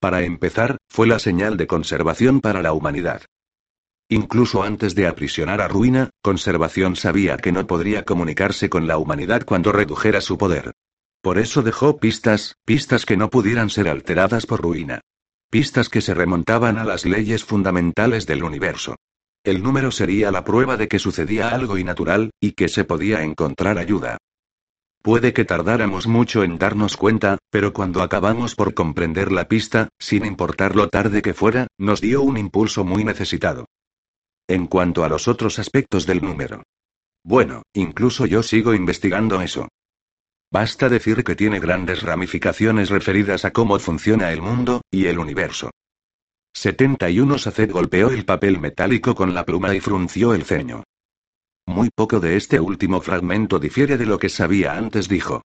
Para empezar, fue la señal de conservación para la humanidad. Incluso antes de aprisionar a Ruina, Conservación sabía que no podría comunicarse con la humanidad cuando redujera su poder. Por eso dejó pistas, pistas que no pudieran ser alteradas por Ruina. Pistas que se remontaban a las leyes fundamentales del universo. El número sería la prueba de que sucedía algo innatural, y que se podía encontrar ayuda. Puede que tardáramos mucho en darnos cuenta, pero cuando acabamos por comprender la pista, sin importar lo tarde que fuera, nos dio un impulso muy necesitado. En cuanto a los otros aspectos del número. Bueno, incluso yo sigo investigando eso. Basta decir que tiene grandes ramificaciones referidas a cómo funciona el mundo, y el universo. 71 Saced golpeó el papel metálico con la pluma y frunció el ceño. Muy poco de este último fragmento difiere de lo que sabía antes, dijo.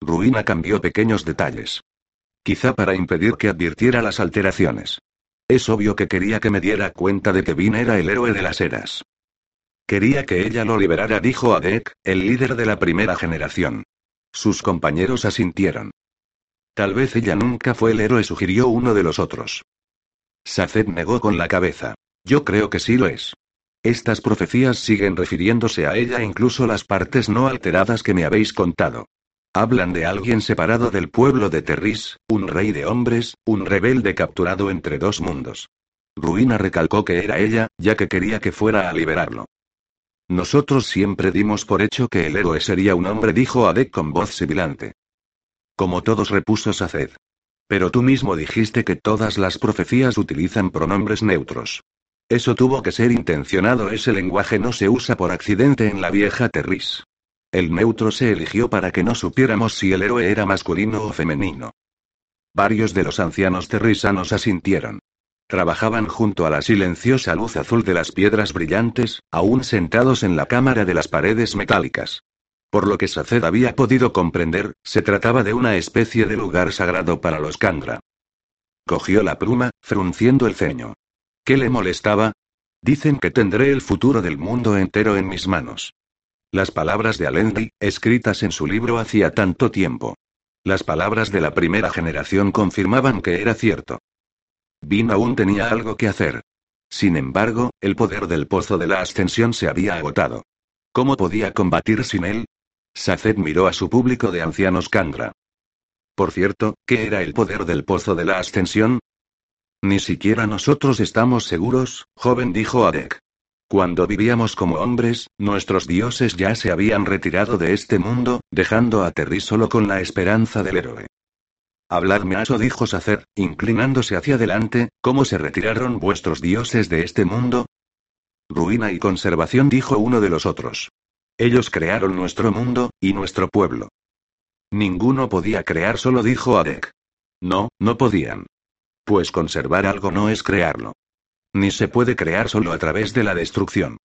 Ruina cambió pequeños detalles. Quizá para impedir que advirtiera las alteraciones. Es obvio que quería que me diera cuenta de que Vin era el héroe de las eras. Quería que ella lo liberara, dijo Adek, el líder de la primera generación. Sus compañeros asintieron. Tal vez ella nunca fue el héroe, sugirió uno de los otros. Saced negó con la cabeza. Yo creo que sí lo es. Estas profecías siguen refiriéndose a ella, incluso las partes no alteradas que me habéis contado. Hablan de alguien separado del pueblo de Terris, un rey de hombres, un rebelde capturado entre dos mundos. Ruina recalcó que era ella, ya que quería que fuera a liberarlo. Nosotros siempre dimos por hecho que el héroe sería un hombre, dijo Adek con voz sibilante. Como todos repuso Saced. Pero tú mismo dijiste que todas las profecías utilizan pronombres neutros. Eso tuvo que ser intencionado, ese lenguaje no se usa por accidente en la vieja Terris. El neutro se eligió para que no supiéramos si el héroe era masculino o femenino. Varios de los ancianos terrisanos asintieron. Trabajaban junto a la silenciosa luz azul de las piedras brillantes, aún sentados en la cámara de las paredes metálicas. Por lo que Saced había podido comprender, se trataba de una especie de lugar sagrado para los Kandra. Cogió la pluma, frunciendo el ceño. ¿Qué le molestaba? Dicen que tendré el futuro del mundo entero en mis manos. Las palabras de Alendi, escritas en su libro hacía tanto tiempo. Las palabras de la primera generación confirmaban que era cierto. Vin aún tenía algo que hacer. Sin embargo, el poder del pozo de la ascensión se había agotado. ¿Cómo podía combatir sin él? Saced miró a su público de ancianos Kandra. Por cierto, ¿qué era el poder del pozo de la ascensión? Ni siquiera nosotros estamos seguros, joven dijo Adek. Cuando vivíamos como hombres, nuestros dioses ya se habían retirado de este mundo, dejando a Terry solo con la esperanza del héroe. Habladme eso dijo Sacer, inclinándose hacia adelante, ¿cómo se retiraron vuestros dioses de este mundo? Ruina y conservación dijo uno de los otros. Ellos crearon nuestro mundo, y nuestro pueblo. Ninguno podía crear solo dijo Adek. No, no podían. Pues conservar algo no es crearlo. Ni se puede crear solo a través de la destrucción.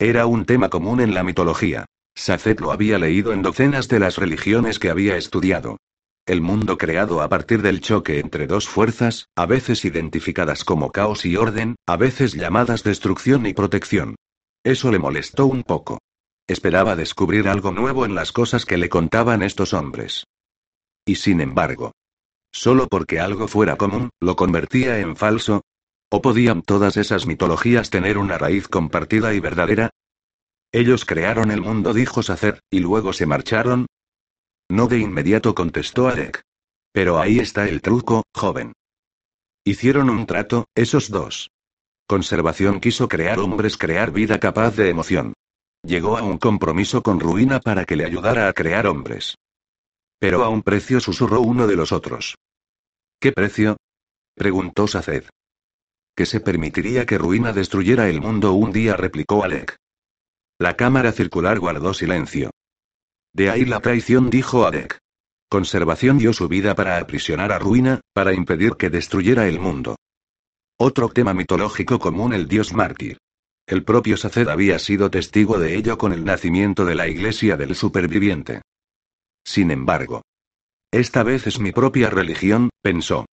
Era un tema común en la mitología. Saced lo había leído en docenas de las religiones que había estudiado. El mundo creado a partir del choque entre dos fuerzas, a veces identificadas como caos y orden, a veces llamadas destrucción y protección. Eso le molestó un poco. Esperaba descubrir algo nuevo en las cosas que le contaban estos hombres. Y sin embargo, Solo porque algo fuera común, lo convertía en falso. ¿O podían todas esas mitologías tener una raíz compartida y verdadera? Ellos crearon el mundo, dijo Sacer, y luego se marcharon. No de inmediato contestó Alec. Pero ahí está el truco, joven. Hicieron un trato, esos dos. Conservación quiso crear hombres, crear vida capaz de emoción. Llegó a un compromiso con Ruina para que le ayudara a crear hombres. Pero a un precio susurró uno de los otros. ¿Qué precio? preguntó Saced. Que se permitiría que Ruina destruyera el mundo un día, replicó Alec. La cámara circular guardó silencio. De ahí la traición, dijo Alec. Conservación dio su vida para aprisionar a Ruina, para impedir que destruyera el mundo. Otro tema mitológico común el dios mártir. El propio Saced había sido testigo de ello con el nacimiento de la iglesia del superviviente. Sin embargo, esta vez es mi propia religión, pensó.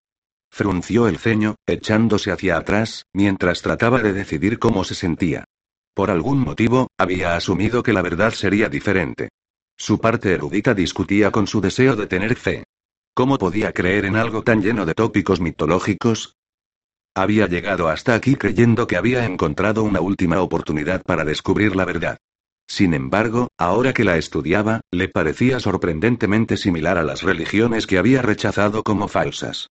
Frunció el ceño, echándose hacia atrás, mientras trataba de decidir cómo se sentía. Por algún motivo, había asumido que la verdad sería diferente. Su parte erudita discutía con su deseo de tener fe. ¿Cómo podía creer en algo tan lleno de tópicos mitológicos? Había llegado hasta aquí creyendo que había encontrado una última oportunidad para descubrir la verdad. Sin embargo, ahora que la estudiaba, le parecía sorprendentemente similar a las religiones que había rechazado como falsas.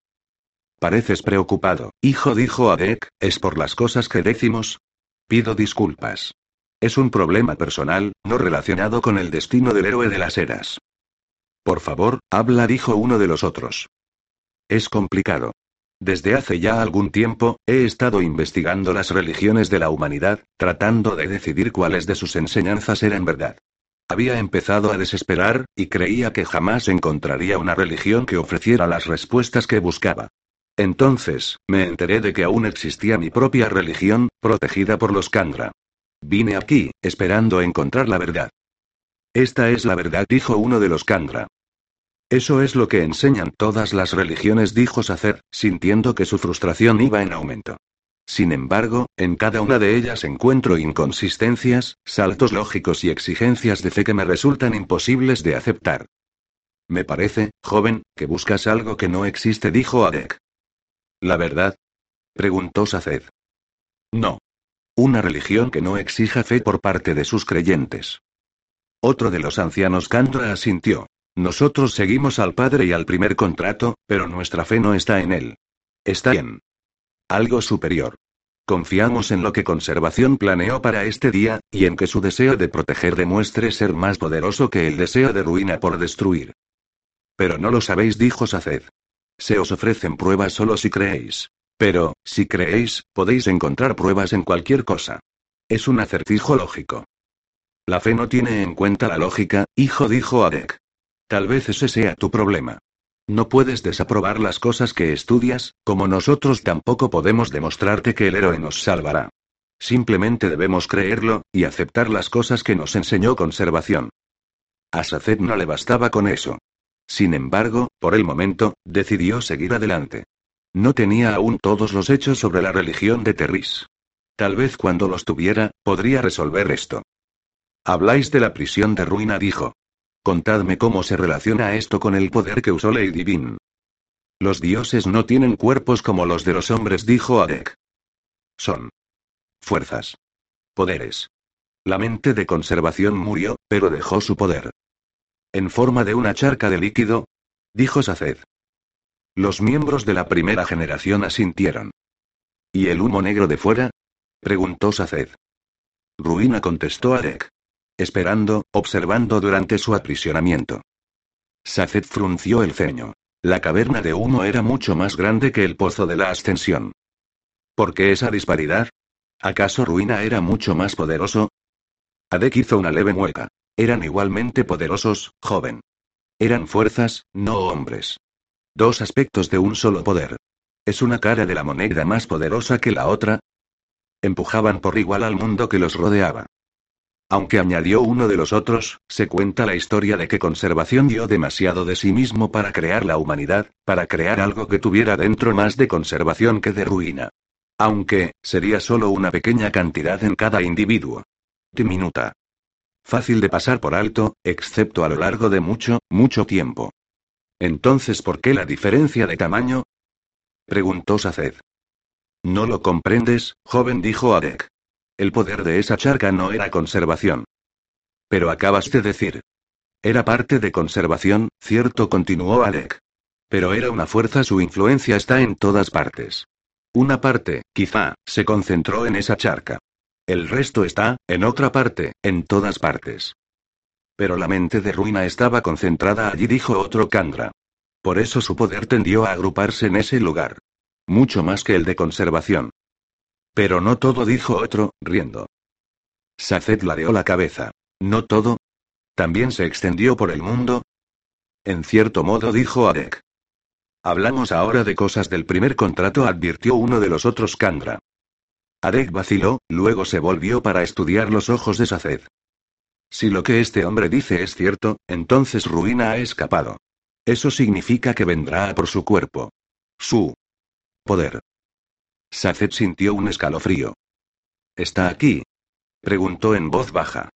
Pareces preocupado, hijo, dijo Adek, ¿es por las cosas que decimos? Pido disculpas. Es un problema personal, no relacionado con el destino del héroe de las eras. Por favor, habla, dijo uno de los otros. Es complicado. Desde hace ya algún tiempo, he estado investigando las religiones de la humanidad, tratando de decidir cuáles de sus enseñanzas eran verdad. Había empezado a desesperar, y creía que jamás encontraría una religión que ofreciera las respuestas que buscaba. Entonces, me enteré de que aún existía mi propia religión, protegida por los Kandra. Vine aquí, esperando encontrar la verdad. Esta es la verdad, dijo uno de los Kandra. Eso es lo que enseñan todas las religiones, dijo Sacer, sintiendo que su frustración iba en aumento. Sin embargo, en cada una de ellas encuentro inconsistencias, saltos lógicos y exigencias de fe que me resultan imposibles de aceptar. Me parece, joven, que buscas algo que no existe, dijo Adek. ¿La verdad? preguntó Saced. No. Una religión que no exija fe por parte de sus creyentes. Otro de los ancianos Kandra asintió. Nosotros seguimos al Padre y al primer contrato, pero nuestra fe no está en él. Está en algo superior. Confiamos en lo que Conservación planeó para este día, y en que su deseo de proteger demuestre ser más poderoso que el deseo de ruina por destruir. Pero no lo sabéis, dijo Saced. Se os ofrecen pruebas solo si creéis. Pero, si creéis, podéis encontrar pruebas en cualquier cosa. Es un acertijo lógico. La fe no tiene en cuenta la lógica, hijo, dijo Adek. Tal vez ese sea tu problema. No puedes desaprobar las cosas que estudias, como nosotros tampoco podemos demostrarte que el héroe nos salvará. Simplemente debemos creerlo, y aceptar las cosas que nos enseñó conservación. A Saced no le bastaba con eso. Sin embargo, por el momento, decidió seguir adelante. No tenía aún todos los hechos sobre la religión de Terris. Tal vez cuando los tuviera, podría resolver esto. Habláis de la prisión de ruina, dijo. Contadme cómo se relaciona esto con el poder que usó Lady Bean. Los dioses no tienen cuerpos como los de los hombres, dijo Adek. Son fuerzas. Poderes. La mente de conservación murió, pero dejó su poder. ¿En forma de una charca de líquido? Dijo Saced. Los miembros de la primera generación asintieron. ¿Y el humo negro de fuera? Preguntó Saced. Ruina contestó Adek esperando, observando durante su aprisionamiento. Saced frunció el ceño. La caverna de humo era mucho más grande que el pozo de la ascensión. ¿Por qué esa disparidad? ¿Acaso Ruina era mucho más poderoso? Adek hizo una leve mueca. Eran igualmente poderosos, joven. Eran fuerzas, no hombres. Dos aspectos de un solo poder. ¿Es una cara de la moneda más poderosa que la otra? Empujaban por igual al mundo que los rodeaba. Aunque añadió uno de los otros, se cuenta la historia de que Conservación dio demasiado de sí mismo para crear la humanidad, para crear algo que tuviera dentro más de conservación que de ruina. Aunque, sería solo una pequeña cantidad en cada individuo. Diminuta. Fácil de pasar por alto, excepto a lo largo de mucho, mucho tiempo. Entonces, ¿por qué la diferencia de tamaño? Preguntó Saced. No lo comprendes, joven, dijo Adek. El poder de esa charca no era conservación. Pero acabas de decir. Era parte de conservación, cierto, continuó Alec. Pero era una fuerza, su influencia está en todas partes. Una parte, quizá, se concentró en esa charca. El resto está, en otra parte, en todas partes. Pero la mente de Ruina estaba concentrada allí, dijo otro Kandra. Por eso su poder tendió a agruparse en ese lugar. Mucho más que el de conservación. Pero no todo, dijo otro, riendo. Saced ladeó la cabeza. ¿No todo? ¿También se extendió por el mundo? En cierto modo dijo Adek. Hablamos ahora de cosas del primer contrato, advirtió uno de los otros Kandra. Adek vaciló, luego se volvió para estudiar los ojos de Saced. Si lo que este hombre dice es cierto, entonces Ruina ha escapado. Eso significa que vendrá por su cuerpo. Su poder. Saced sintió un escalofrío. ¿Está aquí? preguntó en voz baja.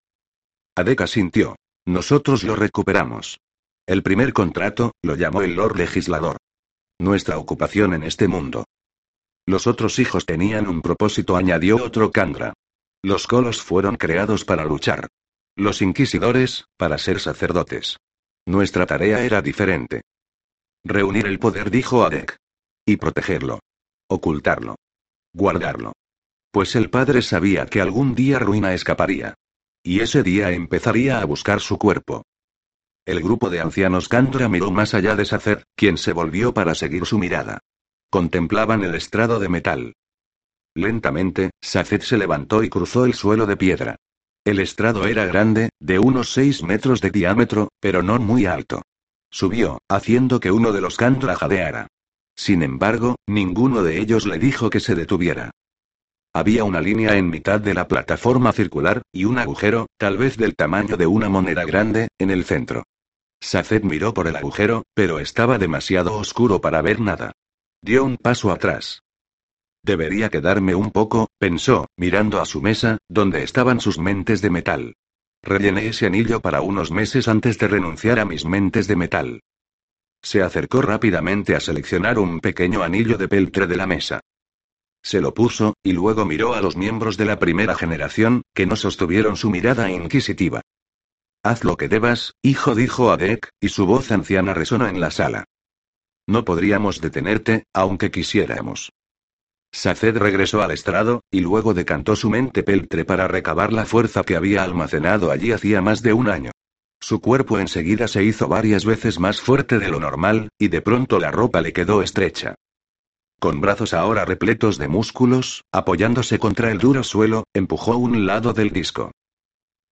Adek sintió. Nosotros lo recuperamos. El primer contrato, lo llamó el Lord Legislador. Nuestra ocupación en este mundo. Los otros hijos tenían un propósito, añadió otro Kandra. Los colos fueron creados para luchar. Los inquisidores, para ser sacerdotes. Nuestra tarea era diferente. Reunir el poder, dijo Adek. Y protegerlo. Ocultarlo. Guardarlo. Pues el padre sabía que algún día Ruina escaparía. Y ese día empezaría a buscar su cuerpo. El grupo de ancianos Kandra miró más allá de Sacer, quien se volvió para seguir su mirada. Contemplaban el estrado de metal. Lentamente, Saced se levantó y cruzó el suelo de piedra. El estrado era grande, de unos seis metros de diámetro, pero no muy alto. Subió, haciendo que uno de los Kandra jadeara. Sin embargo, ninguno de ellos le dijo que se detuviera. Había una línea en mitad de la plataforma circular, y un agujero, tal vez del tamaño de una moneda grande, en el centro. Saced miró por el agujero, pero estaba demasiado oscuro para ver nada. Dio un paso atrás. Debería quedarme un poco, pensó, mirando a su mesa, donde estaban sus mentes de metal. Rellené ese anillo para unos meses antes de renunciar a mis mentes de metal. Se acercó rápidamente a seleccionar un pequeño anillo de peltre de la mesa. Se lo puso, y luego miró a los miembros de la primera generación, que no sostuvieron su mirada inquisitiva. Haz lo que debas, hijo, dijo Adek, y su voz anciana resonó en la sala. No podríamos detenerte, aunque quisiéramos. Saced regresó al estrado, y luego decantó su mente peltre para recabar la fuerza que había almacenado allí hacía más de un año. Su cuerpo enseguida se hizo varias veces más fuerte de lo normal, y de pronto la ropa le quedó estrecha. Con brazos ahora repletos de músculos, apoyándose contra el duro suelo, empujó un lado del disco.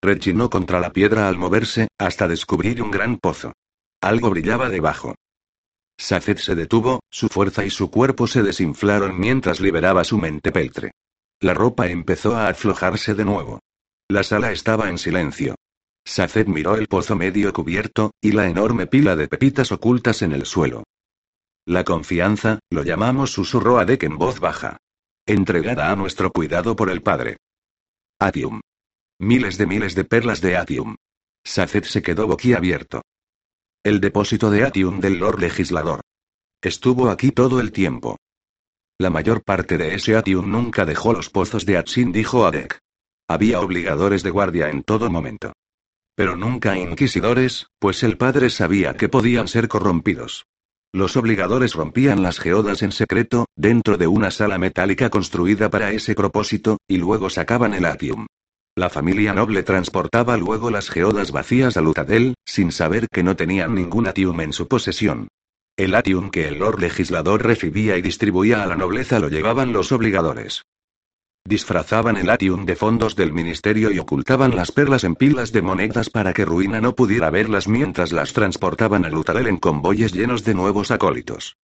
Rechinó contra la piedra al moverse, hasta descubrir un gran pozo. Algo brillaba debajo. Saced se detuvo, su fuerza y su cuerpo se desinflaron mientras liberaba su mente peltre. La ropa empezó a aflojarse de nuevo. La sala estaba en silencio. Saced miró el pozo medio cubierto, y la enorme pila de pepitas ocultas en el suelo. La confianza, lo llamamos, susurró Adek en voz baja. Entregada a nuestro cuidado por el Padre. Atium. Miles de miles de perlas de Atium. Saced se quedó boquiabierto. El depósito de Atium del Lord Legislador. Estuvo aquí todo el tiempo. La mayor parte de ese Atium nunca dejó los pozos de Atsin, dijo Adek. Había obligadores de guardia en todo momento. Pero nunca inquisidores, pues el padre sabía que podían ser corrompidos. Los obligadores rompían las geodas en secreto, dentro de una sala metálica construida para ese propósito, y luego sacaban el atium. La familia noble transportaba luego las geodas vacías a Lutadel, sin saber que no tenían ningún atium en su posesión. El atium que el Lord Legislador recibía y distribuía a la nobleza lo llevaban los obligadores. Disfrazaban el atium de fondos del ministerio y ocultaban las perlas en pilas de monedas para que Ruina no pudiera verlas mientras las transportaban a Lutadel en convoyes llenos de nuevos acólitos.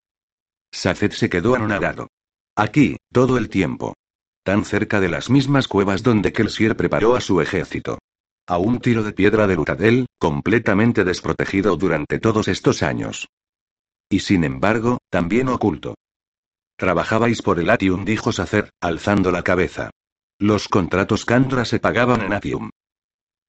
Saced se quedó anonadado. Aquí, todo el tiempo. Tan cerca de las mismas cuevas donde Kelsier preparó a su ejército. A un tiro de piedra de Lutadel, completamente desprotegido durante todos estos años. Y sin embargo, también oculto. Trabajabais por el Atium, dijo Sacer, alzando la cabeza. Los contratos Kandra se pagaban en Atium.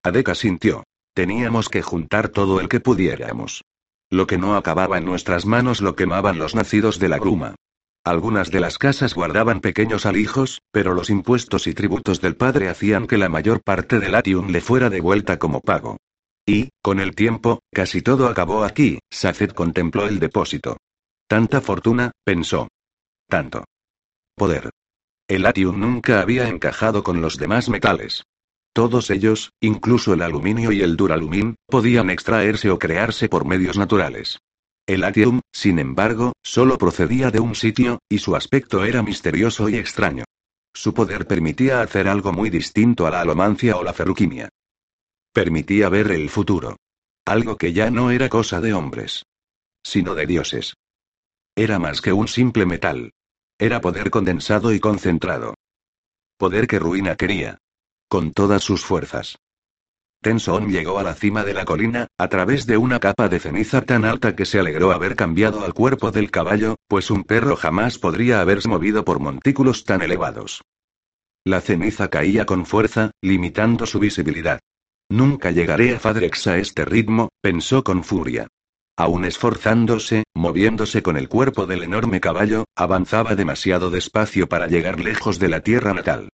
Adeka sintió. Teníamos que juntar todo el que pudiéramos. Lo que no acababa en nuestras manos lo quemaban los nacidos de la gruma. Algunas de las casas guardaban pequeños alijos, pero los impuestos y tributos del padre hacían que la mayor parte del Atium le fuera devuelta como pago. Y, con el tiempo, casi todo acabó aquí, Saced contempló el depósito. Tanta fortuna, pensó tanto. Poder. El atium nunca había encajado con los demás metales. Todos ellos, incluso el aluminio y el duralumin, podían extraerse o crearse por medios naturales. El atium, sin embargo, solo procedía de un sitio, y su aspecto era misterioso y extraño. Su poder permitía hacer algo muy distinto a la alomancia o la ferruquimia. Permitía ver el futuro. Algo que ya no era cosa de hombres, sino de dioses. Era más que un simple metal. Era poder condensado y concentrado. Poder que Ruina quería. Con todas sus fuerzas. Tenson llegó a la cima de la colina, a través de una capa de ceniza tan alta que se alegró haber cambiado al cuerpo del caballo, pues un perro jamás podría haberse movido por montículos tan elevados. La ceniza caía con fuerza, limitando su visibilidad. Nunca llegaré a Fadrex a este ritmo, pensó con furia. Aún esforzándose, moviéndose con el cuerpo del enorme caballo, avanzaba demasiado despacio para llegar lejos de la tierra natal.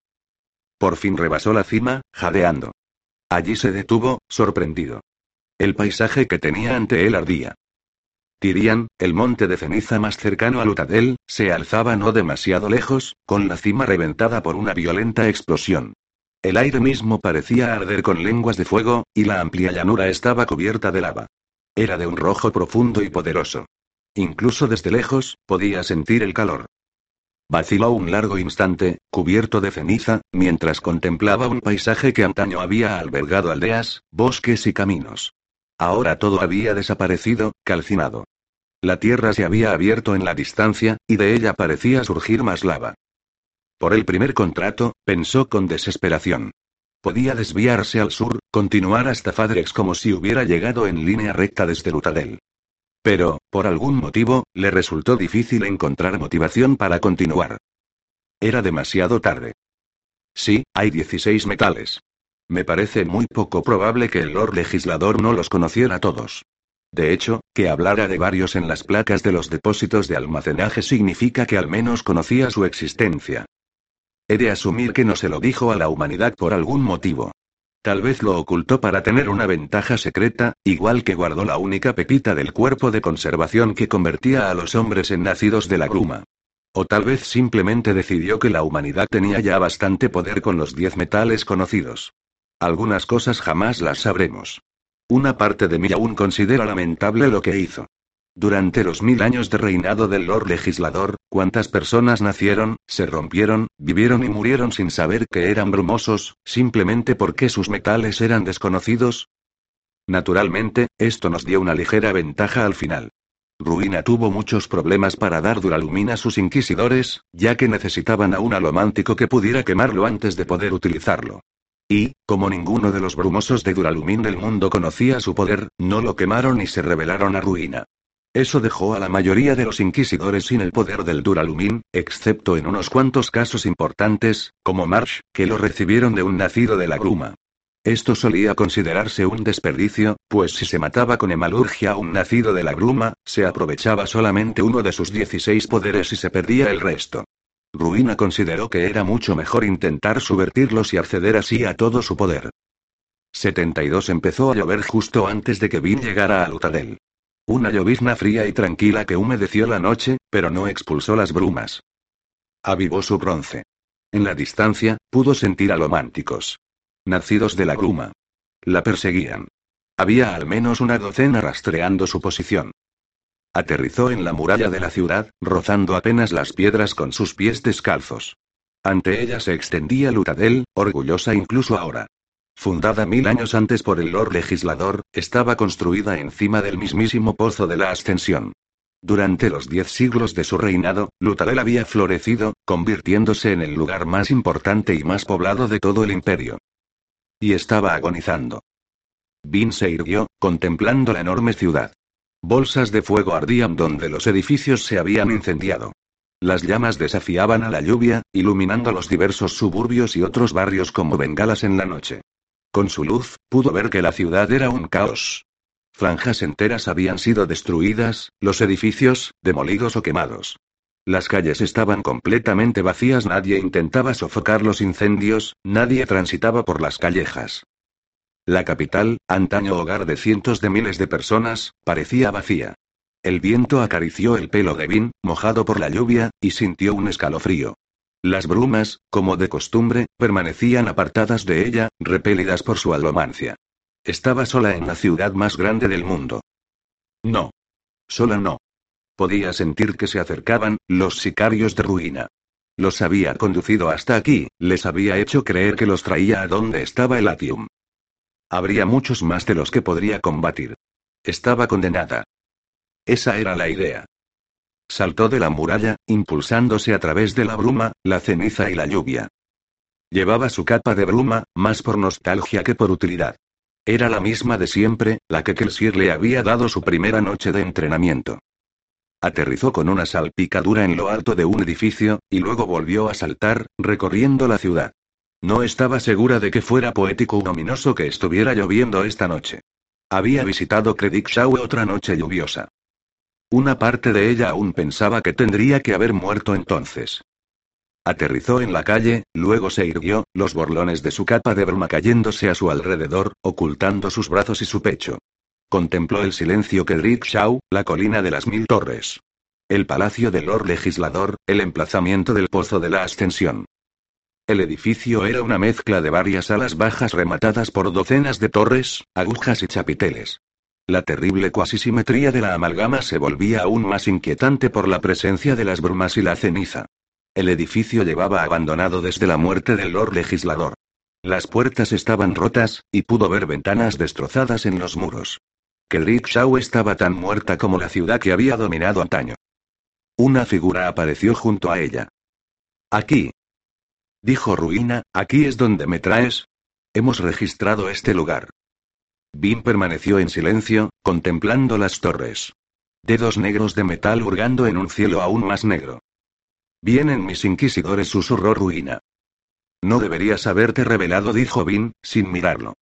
Por fin rebasó la cima, jadeando. Allí se detuvo, sorprendido. El paisaje que tenía ante él ardía. Tirian, el monte de ceniza más cercano a Lutadel, se alzaba no demasiado lejos, con la cima reventada por una violenta explosión. El aire mismo parecía arder con lenguas de fuego, y la amplia llanura estaba cubierta de lava. Era de un rojo profundo y poderoso. Incluso desde lejos, podía sentir el calor. Vaciló un largo instante, cubierto de ceniza, mientras contemplaba un paisaje que antaño había albergado aldeas, bosques y caminos. Ahora todo había desaparecido, calcinado. La tierra se había abierto en la distancia, y de ella parecía surgir más lava. Por el primer contrato, pensó con desesperación. Podía desviarse al sur, continuar hasta Fadrex como si hubiera llegado en línea recta desde Lutadel. Pero, por algún motivo, le resultó difícil encontrar motivación para continuar. Era demasiado tarde. Sí, hay 16 metales. Me parece muy poco probable que el Lord Legislador no los conociera todos. De hecho, que hablara de varios en las placas de los depósitos de almacenaje significa que al menos conocía su existencia. He de asumir que no se lo dijo a la humanidad por algún motivo. Tal vez lo ocultó para tener una ventaja secreta, igual que guardó la única pepita del cuerpo de conservación que convertía a los hombres en nacidos de la gruma. O tal vez simplemente decidió que la humanidad tenía ya bastante poder con los diez metales conocidos. Algunas cosas jamás las sabremos. Una parte de mí aún considera lamentable lo que hizo. Durante los mil años de reinado del Lord Legislador, cuántas personas nacieron, se rompieron, vivieron y murieron sin saber que eran brumosos, simplemente porque sus metales eran desconocidos. Naturalmente, esto nos dio una ligera ventaja al final. Ruina tuvo muchos problemas para dar duralumina a sus inquisidores, ya que necesitaban a un alomántico que pudiera quemarlo antes de poder utilizarlo. Y, como ninguno de los brumosos de Duralumín del mundo conocía su poder, no lo quemaron y se rebelaron a Ruina. Eso dejó a la mayoría de los inquisidores sin el poder del Duralumin, excepto en unos cuantos casos importantes, como Marsh, que lo recibieron de un nacido de la gruma. Esto solía considerarse un desperdicio, pues si se mataba con hemalurgia a un nacido de la gruma, se aprovechaba solamente uno de sus 16 poderes y se perdía el resto. Ruina consideró que era mucho mejor intentar subvertirlos y acceder así a todo su poder. 72 empezó a llover justo antes de que Vin llegara a Lutadel. Una llovizna fría y tranquila que humedeció la noche, pero no expulsó las brumas. Avivó su bronce. En la distancia, pudo sentir a lománticos. Nacidos de la gruma. La perseguían. Había al menos una docena rastreando su posición. Aterrizó en la muralla de la ciudad, rozando apenas las piedras con sus pies descalzos. Ante ella se extendía Lutadel, orgullosa incluso ahora. Fundada mil años antes por el Lord Legislador, estaba construida encima del mismísimo pozo de la Ascensión. Durante los diez siglos de su reinado, Lutadel había florecido, convirtiéndose en el lugar más importante y más poblado de todo el imperio. Y estaba agonizando. Vin se irguió, contemplando la enorme ciudad. Bolsas de fuego ardían donde los edificios se habían incendiado. Las llamas desafiaban a la lluvia, iluminando los diversos suburbios y otros barrios como bengalas en la noche. Con su luz, pudo ver que la ciudad era un caos. Franjas enteras habían sido destruidas, los edificios, demolidos o quemados. Las calles estaban completamente vacías, nadie intentaba sofocar los incendios, nadie transitaba por las callejas. La capital, antaño hogar de cientos de miles de personas, parecía vacía. El viento acarició el pelo de Vin, mojado por la lluvia, y sintió un escalofrío. Las brumas, como de costumbre, permanecían apartadas de ella, repelidas por su alomancia. Estaba sola en la ciudad más grande del mundo. No. Sola no. Podía sentir que se acercaban, los sicarios de ruina. Los había conducido hasta aquí, les había hecho creer que los traía a donde estaba el Atium. Habría muchos más de los que podría combatir. Estaba condenada. Esa era la idea. Saltó de la muralla, impulsándose a través de la bruma, la ceniza y la lluvia. Llevaba su capa de bruma, más por nostalgia que por utilidad. Era la misma de siempre, la que Kelsier le había dado su primera noche de entrenamiento. Aterrizó con una salpicadura en lo alto de un edificio, y luego volvió a saltar, recorriendo la ciudad. No estaba segura de que fuera poético o ominoso que estuviera lloviendo esta noche. Había visitado Shaw otra noche lluviosa. Una parte de ella aún pensaba que tendría que haber muerto entonces. Aterrizó en la calle, luego se irguió, los borlones de su capa de bruma cayéndose a su alrededor, ocultando sus brazos y su pecho. Contempló el silencio que Shaw, la colina de las mil torres. El palacio del Lord Legislador, el emplazamiento del Pozo de la Ascensión. El edificio era una mezcla de varias alas bajas rematadas por docenas de torres, agujas y chapiteles. La terrible cuasisimetría de la amalgama se volvía aún más inquietante por la presencia de las brumas y la ceniza. El edificio llevaba abandonado desde la muerte del Lord Legislador. Las puertas estaban rotas, y pudo ver ventanas destrozadas en los muros. Kedrick Shaw estaba tan muerta como la ciudad que había dominado antaño. Una figura apareció junto a ella. Aquí. Dijo Ruina, aquí es donde me traes. Hemos registrado este lugar. Bin permaneció en silencio, contemplando las torres. Dedos negros de metal hurgando en un cielo aún más negro. Vienen mis inquisidores, susurró Ruina. No deberías haberte revelado, dijo Bin, sin mirarlo.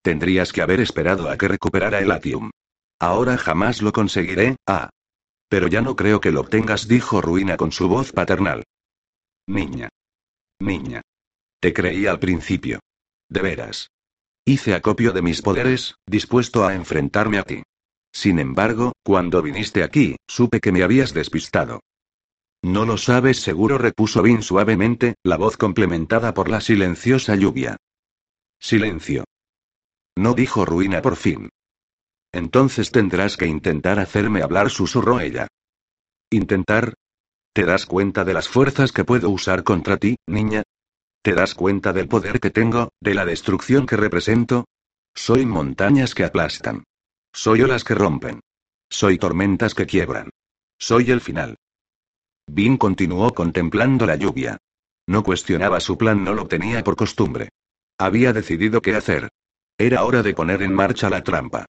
Tendrías que haber esperado a que recuperara el Atium. Ahora jamás lo conseguiré, ah. Pero ya no creo que lo obtengas, dijo Ruina con su voz paternal. Niña. Niña. Te creí al principio. De veras. Hice acopio de mis poderes, dispuesto a enfrentarme a ti. Sin embargo, cuando viniste aquí, supe que me habías despistado. No lo sabes seguro, repuso Vin suavemente, la voz complementada por la silenciosa lluvia. Silencio. No dijo Ruina por fin. Entonces tendrás que intentar hacerme hablar, susurró ella. ¿Intentar? ¿Te das cuenta de las fuerzas que puedo usar contra ti, niña? ¿Te das cuenta del poder que tengo, de la destrucción que represento? Soy montañas que aplastan. Soy olas que rompen. Soy tormentas que quiebran. Soy el final. Bin continuó contemplando la lluvia. No cuestionaba su plan, no lo tenía por costumbre. Había decidido qué hacer. Era hora de poner en marcha la trampa.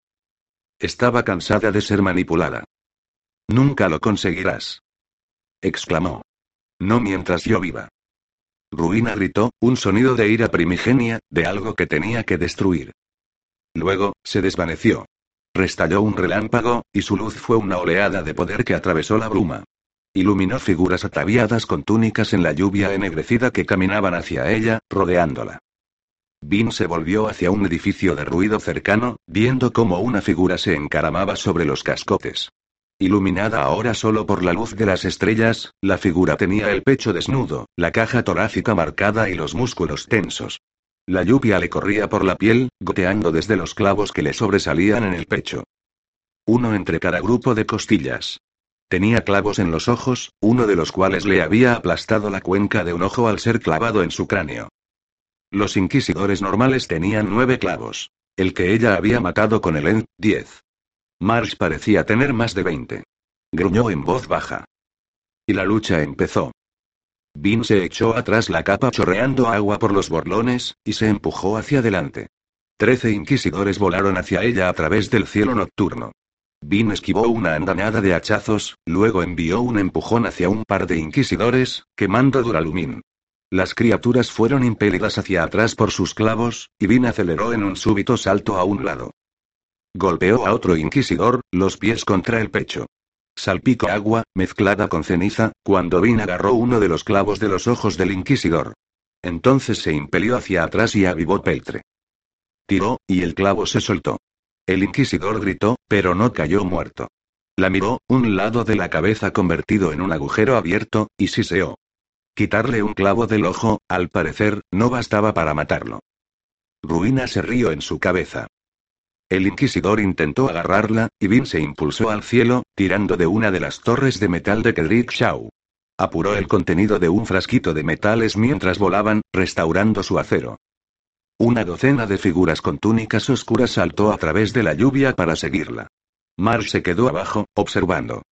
Estaba cansada de ser manipulada. Nunca lo conseguirás. exclamó. No mientras yo viva. Ruina gritó, un sonido de ira primigenia, de algo que tenía que destruir. Luego, se desvaneció. Restalló un relámpago, y su luz fue una oleada de poder que atravesó la bruma. Iluminó figuras ataviadas con túnicas en la lluvia ennegrecida que caminaban hacia ella, rodeándola. Vin se volvió hacia un edificio de ruido cercano, viendo cómo una figura se encaramaba sobre los cascotes. Iluminada ahora solo por la luz de las estrellas, la figura tenía el pecho desnudo, la caja torácica marcada y los músculos tensos. La lluvia le corría por la piel, goteando desde los clavos que le sobresalían en el pecho. Uno entre cada grupo de costillas. Tenía clavos en los ojos, uno de los cuales le había aplastado la cuenca de un ojo al ser clavado en su cráneo. Los inquisidores normales tenían nueve clavos. El que ella había matado con el EN, diez. Marsh parecía tener más de veinte. Gruñó en voz baja. Y la lucha empezó. Vin se echó atrás la capa chorreando agua por los borlones, y se empujó hacia adelante. Trece inquisidores volaron hacia ella a través del cielo nocturno. Vin esquivó una andanada de hachazos, luego envió un empujón hacia un par de inquisidores, quemando Duralumín. Las criaturas fueron impelidas hacia atrás por sus clavos, y Vin aceleró en un súbito salto a un lado. Golpeó a otro inquisidor, los pies contra el pecho. Salpicó agua, mezclada con ceniza, cuando Vin agarró uno de los clavos de los ojos del inquisidor. Entonces se impelió hacia atrás y avivó Peltre. Tiró, y el clavo se soltó. El inquisidor gritó, pero no cayó muerto. La miró, un lado de la cabeza convertido en un agujero abierto, y siseó. Quitarle un clavo del ojo, al parecer, no bastaba para matarlo. Ruina se rió en su cabeza. El inquisidor intentó agarrarla, y Vin se impulsó al cielo, tirando de una de las torres de metal de Kedrick Shaw. Apuró el contenido de un frasquito de metales mientras volaban, restaurando su acero. Una docena de figuras con túnicas oscuras saltó a través de la lluvia para seguirla. Marsh se quedó abajo, observando.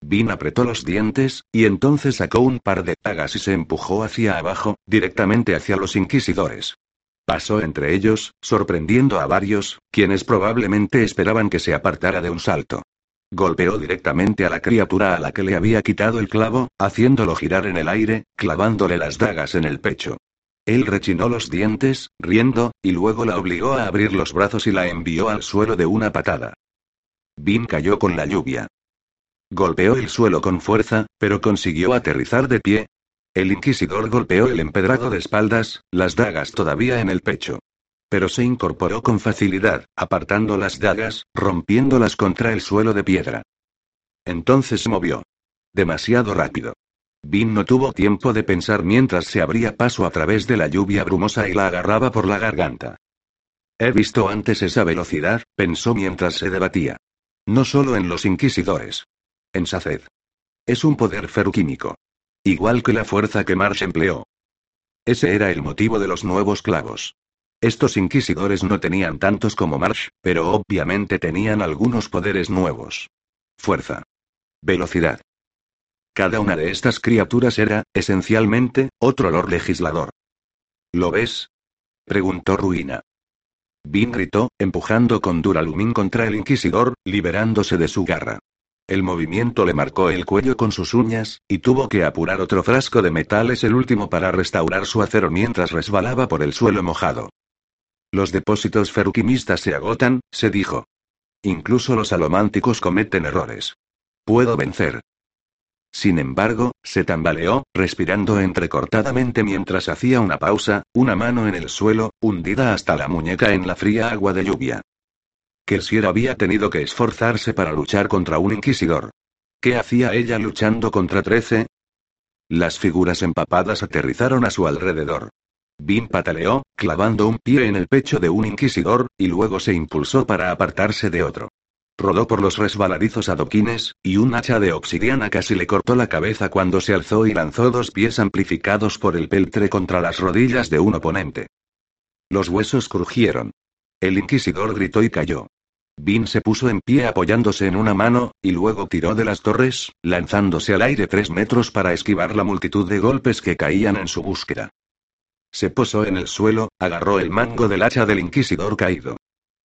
Vin apretó los dientes, y entonces sacó un par de dagas y se empujó hacia abajo, directamente hacia los inquisidores. Pasó entre ellos, sorprendiendo a varios, quienes probablemente esperaban que se apartara de un salto. Golpeó directamente a la criatura a la que le había quitado el clavo, haciéndolo girar en el aire, clavándole las dagas en el pecho. Él rechinó los dientes, riendo, y luego la obligó a abrir los brazos y la envió al suelo de una patada. Vin cayó con la lluvia. Golpeó el suelo con fuerza, pero consiguió aterrizar de pie. El inquisidor golpeó el empedrado de espaldas, las dagas todavía en el pecho. Pero se incorporó con facilidad, apartando las dagas, rompiéndolas contra el suelo de piedra. Entonces se movió. Demasiado rápido. Vin no tuvo tiempo de pensar mientras se abría paso a través de la lluvia brumosa y la agarraba por la garganta. He visto antes esa velocidad, pensó mientras se debatía. No solo en los inquisidores. En Saced. Es un poder feruquímico. Igual que la fuerza que Marsh empleó. Ese era el motivo de los nuevos clavos. Estos inquisidores no tenían tantos como Marsh, pero obviamente tenían algunos poderes nuevos. Fuerza. Velocidad. Cada una de estas criaturas era, esencialmente, otro Lord Legislador. ¿Lo ves? preguntó Ruina. Vin gritó, empujando con Duralumín contra el Inquisidor, liberándose de su garra. El movimiento le marcó el cuello con sus uñas, y tuvo que apurar otro frasco de metales el último para restaurar su acero mientras resbalaba por el suelo mojado. Los depósitos ferroquimistas se agotan, se dijo. Incluso los alománticos cometen errores. Puedo vencer. Sin embargo, se tambaleó, respirando entrecortadamente mientras hacía una pausa, una mano en el suelo, hundida hasta la muñeca en la fría agua de lluvia. Kelsier había tenido que esforzarse para luchar contra un inquisidor. ¿Qué hacía ella luchando contra trece? Las figuras empapadas aterrizaron a su alrededor. Bim pataleó, clavando un pie en el pecho de un inquisidor, y luego se impulsó para apartarse de otro. Rodó por los resbaladizos adoquines, y un hacha de obsidiana casi le cortó la cabeza cuando se alzó y lanzó dos pies amplificados por el peltre contra las rodillas de un oponente. Los huesos crujieron. El inquisidor gritó y cayó. Vin se puso en pie apoyándose en una mano, y luego tiró de las torres, lanzándose al aire tres metros para esquivar la multitud de golpes que caían en su búsqueda. Se posó en el suelo, agarró el mango del hacha del inquisidor caído.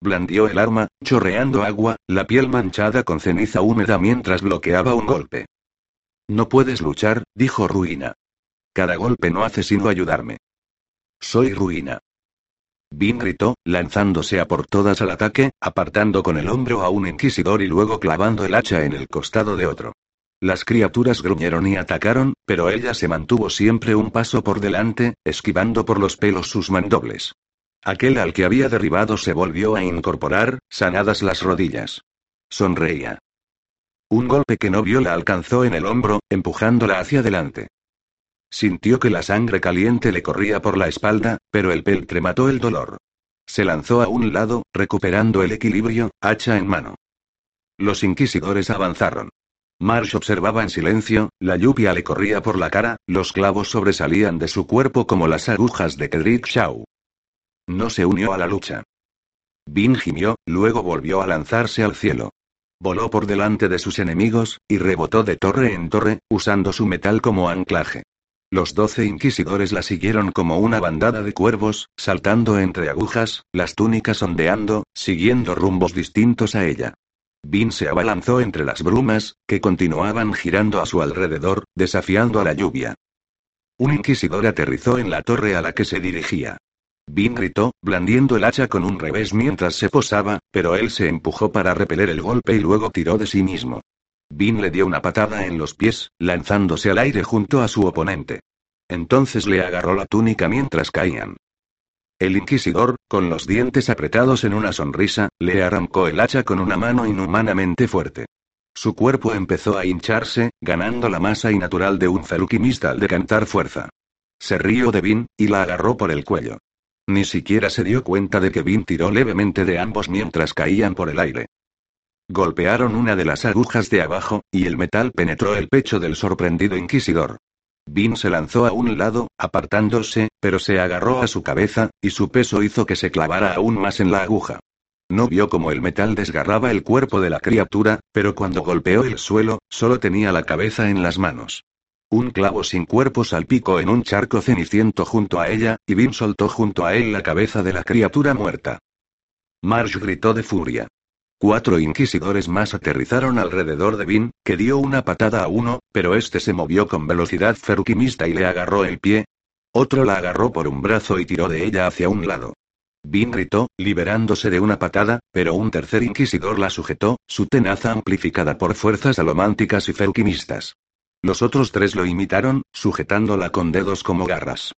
Blandió el arma, chorreando agua, la piel manchada con ceniza húmeda mientras bloqueaba un golpe. No puedes luchar, dijo Ruina. Cada golpe no hace sino ayudarme. Soy Ruina. Vin gritó, lanzándose a por todas al ataque, apartando con el hombro a un inquisidor y luego clavando el hacha en el costado de otro. Las criaturas gruñeron y atacaron, pero ella se mantuvo siempre un paso por delante, esquivando por los pelos sus mandobles. Aquel al que había derribado se volvió a incorporar, sanadas las rodillas. Sonreía. Un golpe que no vio la alcanzó en el hombro, empujándola hacia adelante. Sintió que la sangre caliente le corría por la espalda, pero el peltre mató el dolor. Se lanzó a un lado, recuperando el equilibrio, hacha en mano. Los inquisidores avanzaron. Marsh observaba en silencio, la lluvia le corría por la cara, los clavos sobresalían de su cuerpo como las agujas de Kedrick Shaw. No se unió a la lucha. Vin gimió, luego volvió a lanzarse al cielo. Voló por delante de sus enemigos, y rebotó de torre en torre, usando su metal como anclaje. Los doce inquisidores la siguieron como una bandada de cuervos, saltando entre agujas, las túnicas ondeando, siguiendo rumbos distintos a ella. Vin se abalanzó entre las brumas, que continuaban girando a su alrededor, desafiando a la lluvia. Un inquisidor aterrizó en la torre a la que se dirigía. Vin gritó, blandiendo el hacha con un revés mientras se posaba, pero él se empujó para repeler el golpe y luego tiró de sí mismo. Vin le dio una patada en los pies, lanzándose al aire junto a su oponente. Entonces le agarró la túnica mientras caían. El inquisidor, con los dientes apretados en una sonrisa, le arrancó el hacha con una mano inhumanamente fuerte. Su cuerpo empezó a hincharse, ganando la masa innatural de un feluquimista al decantar fuerza. Se rió de Vin, y la agarró por el cuello. Ni siquiera se dio cuenta de que Vin tiró levemente de ambos mientras caían por el aire. Golpearon una de las agujas de abajo, y el metal penetró el pecho del sorprendido inquisidor. Vin se lanzó a un lado, apartándose, pero se agarró a su cabeza, y su peso hizo que se clavara aún más en la aguja. No vio cómo el metal desgarraba el cuerpo de la criatura, pero cuando golpeó el suelo, solo tenía la cabeza en las manos. Un clavo sin cuerpo salpicó en un charco ceniciento junto a ella, y Vin soltó junto a él la cabeza de la criatura muerta. Marsh gritó de furia. Cuatro inquisidores más aterrizaron alrededor de Vin, que dio una patada a uno, pero este se movió con velocidad ferruquimista y le agarró el pie. Otro la agarró por un brazo y tiró de ella hacia un lado. Vin gritó, liberándose de una patada, pero un tercer inquisidor la sujetó, su tenaza amplificada por fuerzas alománticas y ferquimistas. Los otros tres lo imitaron, sujetándola con dedos como garras.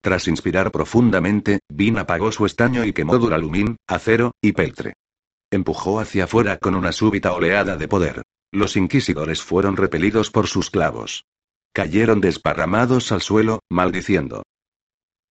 Tras inspirar profundamente, Vin apagó su estaño y quemó duralumín, acero, y peltre. Empujó hacia afuera con una súbita oleada de poder. Los inquisidores fueron repelidos por sus clavos. Cayeron desparramados al suelo, maldiciendo.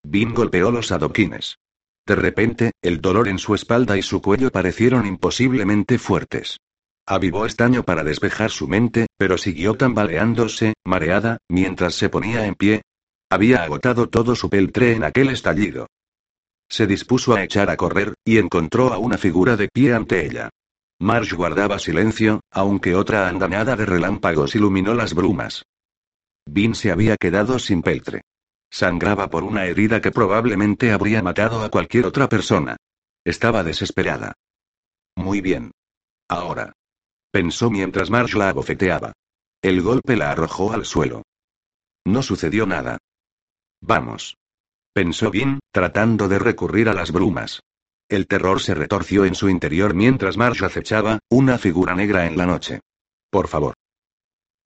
Vin golpeó los adoquines. De repente, el dolor en su espalda y su cuello parecieron imposiblemente fuertes. Avivó estaño para despejar su mente, pero siguió tambaleándose, mareada, mientras se ponía en pie. Había agotado todo su peltre en aquel estallido. Se dispuso a echar a correr, y encontró a una figura de pie ante ella. Marsh guardaba silencio, aunque otra andanada de relámpagos iluminó las brumas. Vin se había quedado sin peltre. Sangraba por una herida que probablemente habría matado a cualquier otra persona. Estaba desesperada. Muy bien. Ahora. Pensó mientras Marsh la abofeteaba. El golpe la arrojó al suelo. No sucedió nada. Vamos. Pensó bien, tratando de recurrir a las brumas. El terror se retorció en su interior mientras Marsh acechaba, una figura negra en la noche. Por favor.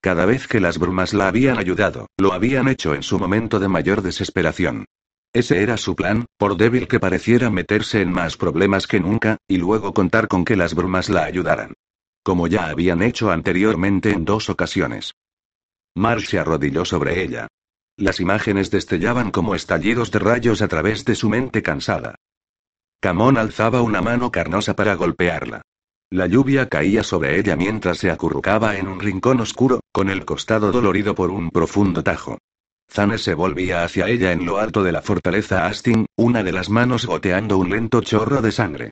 Cada vez que las brumas la habían ayudado, lo habían hecho en su momento de mayor desesperación. Ese era su plan, por débil que pareciera meterse en más problemas que nunca, y luego contar con que las brumas la ayudaran. Como ya habían hecho anteriormente en dos ocasiones. Marsh se arrodilló sobre ella. Las imágenes destellaban como estallidos de rayos a través de su mente cansada. Camón alzaba una mano carnosa para golpearla. La lluvia caía sobre ella mientras se acurrucaba en un rincón oscuro, con el costado dolorido por un profundo tajo. Zane se volvía hacia ella en lo alto de la fortaleza Astin, una de las manos goteando un lento chorro de sangre.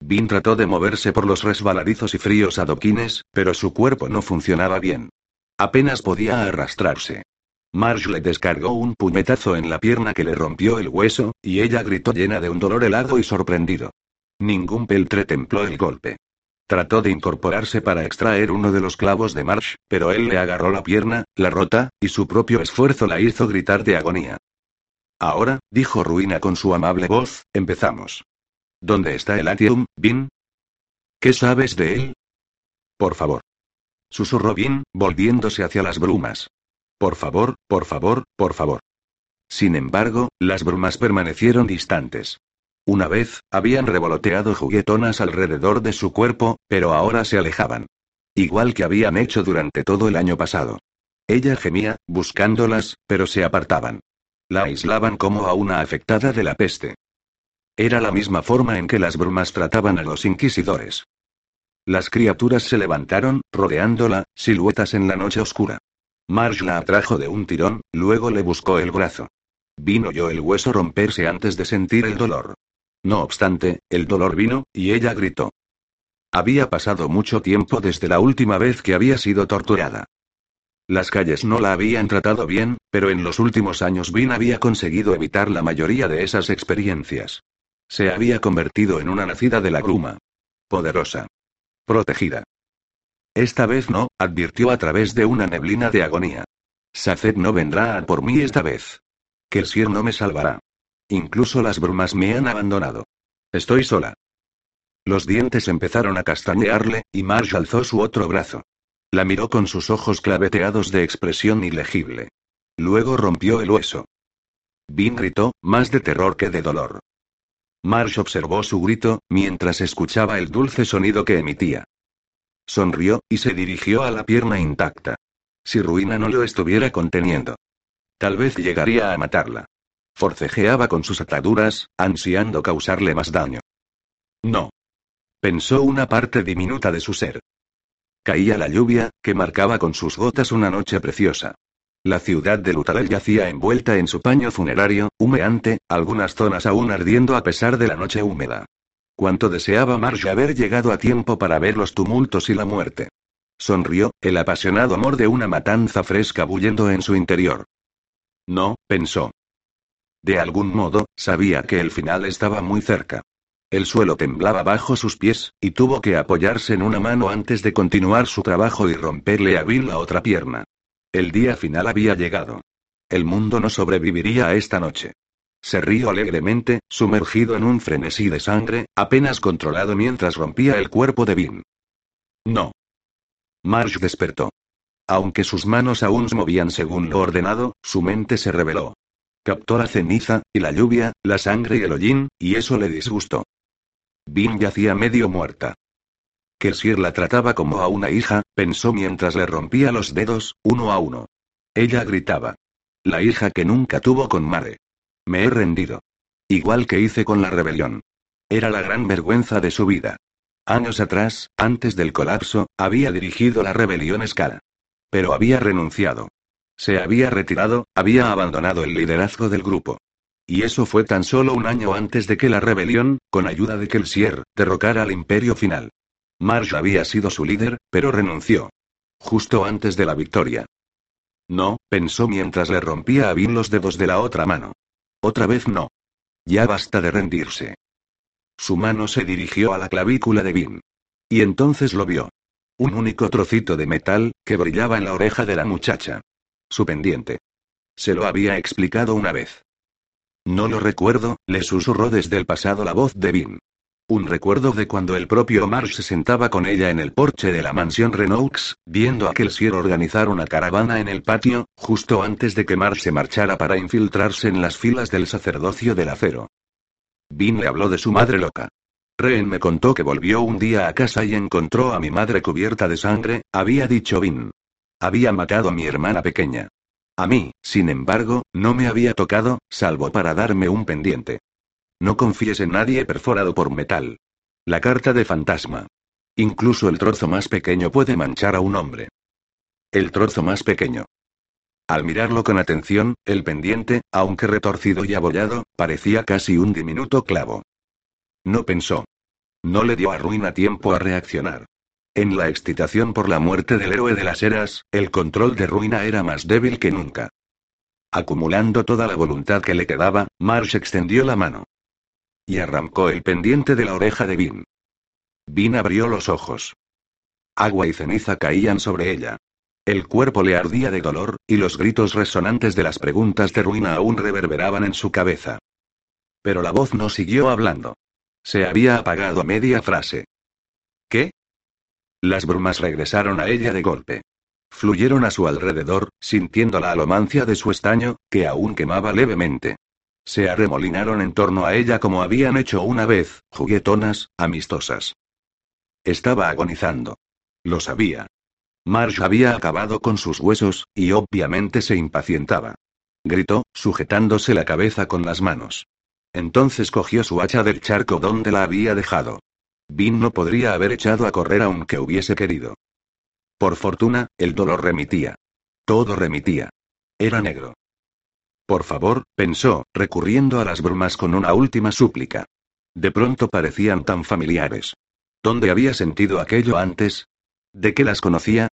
Vin trató de moverse por los resbaladizos y fríos adoquines, pero su cuerpo no funcionaba bien. Apenas podía arrastrarse. Marsh le descargó un puñetazo en la pierna que le rompió el hueso, y ella gritó llena de un dolor helado y sorprendido. Ningún peltre templó el golpe. Trató de incorporarse para extraer uno de los clavos de Marsh, pero él le agarró la pierna, la rota, y su propio esfuerzo la hizo gritar de agonía. Ahora, dijo Ruina con su amable voz, empezamos. ¿Dónde está el Atium, Bin? ¿Qué sabes de él? Por favor. Susurró Bin, volviéndose hacia las brumas. Por favor, por favor, por favor. Sin embargo, las brumas permanecieron distantes. Una vez, habían revoloteado juguetonas alrededor de su cuerpo, pero ahora se alejaban. Igual que habían hecho durante todo el año pasado. Ella gemía, buscándolas, pero se apartaban. La aislaban como a una afectada de la peste. Era la misma forma en que las brumas trataban a los inquisidores. Las criaturas se levantaron, rodeándola, siluetas en la noche oscura. Marsh la atrajo de un tirón, luego le buscó el brazo. Vino yo el hueso romperse antes de sentir el dolor. No obstante, el dolor vino, y ella gritó. Había pasado mucho tiempo desde la última vez que había sido torturada. Las calles no la habían tratado bien, pero en los últimos años Vin había conseguido evitar la mayoría de esas experiencias. Se había convertido en una nacida de la gruma. Poderosa. Protegida. Esta vez no, advirtió a través de una neblina de agonía. Saced no vendrá a por mí esta vez. Kelsier no me salvará. Incluso las brumas me han abandonado. Estoy sola. Los dientes empezaron a castañearle, y Marsh alzó su otro brazo. La miró con sus ojos claveteados de expresión ilegible. Luego rompió el hueso. Vin gritó, más de terror que de dolor. Marsh observó su grito, mientras escuchaba el dulce sonido que emitía. Sonrió, y se dirigió a la pierna intacta. Si Ruina no lo estuviera conteniendo. Tal vez llegaría a matarla. Forcejeaba con sus ataduras, ansiando causarle más daño. No. Pensó una parte diminuta de su ser. Caía la lluvia, que marcaba con sus gotas una noche preciosa. La ciudad de Lutalel yacía envuelta en su paño funerario, humeante, algunas zonas aún ardiendo a pesar de la noche húmeda. Cuánto deseaba Marge haber llegado a tiempo para ver los tumultos y la muerte. Sonrió, el apasionado amor de una matanza fresca bullendo en su interior. No, pensó. De algún modo, sabía que el final estaba muy cerca. El suelo temblaba bajo sus pies, y tuvo que apoyarse en una mano antes de continuar su trabajo y romperle a Bill la otra pierna. El día final había llegado. El mundo no sobreviviría a esta noche. Se rió alegremente, sumergido en un frenesí de sangre, apenas controlado mientras rompía el cuerpo de Vin. No. Marge despertó. Aunque sus manos aún se movían según lo ordenado, su mente se reveló. Captó la ceniza, y la lluvia, la sangre y el hollín, y eso le disgustó. Vin yacía medio muerta. Que la trataba como a una hija, pensó mientras le rompía los dedos, uno a uno. Ella gritaba. La hija que nunca tuvo con Mare. Me he rendido. Igual que hice con la rebelión. Era la gran vergüenza de su vida. Años atrás, antes del colapso, había dirigido la rebelión escala. Pero había renunciado. Se había retirado, había abandonado el liderazgo del grupo. Y eso fue tan solo un año antes de que la rebelión, con ayuda de Kelsier, derrocara al imperio final. Marsh había sido su líder, pero renunció. Justo antes de la victoria. No, pensó mientras le rompía a Vin los dedos de la otra mano. Otra vez no. Ya basta de rendirse. Su mano se dirigió a la clavícula de Vin. Y entonces lo vio. Un único trocito de metal, que brillaba en la oreja de la muchacha. Su pendiente. Se lo había explicado una vez. No lo recuerdo, le susurró desde el pasado la voz de Vin. Un recuerdo de cuando el propio Marsh se sentaba con ella en el porche de la mansión Renaux, viendo a Kelsier organizar una caravana en el patio, justo antes de que Marsh se marchara para infiltrarse en las filas del sacerdocio del acero. Vin le habló de su madre loca. Reen me contó que volvió un día a casa y encontró a mi madre cubierta de sangre, había dicho Vin. Había matado a mi hermana pequeña. A mí, sin embargo, no me había tocado, salvo para darme un pendiente. No confíes en nadie perforado por metal. La carta de fantasma. Incluso el trozo más pequeño puede manchar a un hombre. El trozo más pequeño. Al mirarlo con atención, el pendiente, aunque retorcido y abollado, parecía casi un diminuto clavo. No pensó. No le dio a Ruina tiempo a reaccionar. En la excitación por la muerte del héroe de las eras, el control de Ruina era más débil que nunca. Acumulando toda la voluntad que le quedaba, Marsh extendió la mano. Y arrancó el pendiente de la oreja de Vin. Vin abrió los ojos. Agua y ceniza caían sobre ella. El cuerpo le ardía de dolor, y los gritos resonantes de las preguntas de Ruina aún reverberaban en su cabeza. Pero la voz no siguió hablando. Se había apagado a media frase. ¿Qué? Las brumas regresaron a ella de golpe. Fluyeron a su alrededor, sintiendo la alomancia de su estaño, que aún quemaba levemente. Se arremolinaron en torno a ella como habían hecho una vez, juguetonas, amistosas. Estaba agonizando. Lo sabía. Marsh había acabado con sus huesos, y obviamente se impacientaba. Gritó, sujetándose la cabeza con las manos. Entonces cogió su hacha del charco donde la había dejado. Vin no podría haber echado a correr aunque hubiese querido. Por fortuna, el dolor remitía. Todo remitía. Era negro. Por favor, pensó, recurriendo a las brumas con una última súplica. De pronto parecían tan familiares. ¿Dónde había sentido aquello antes? ¿De qué las conocía?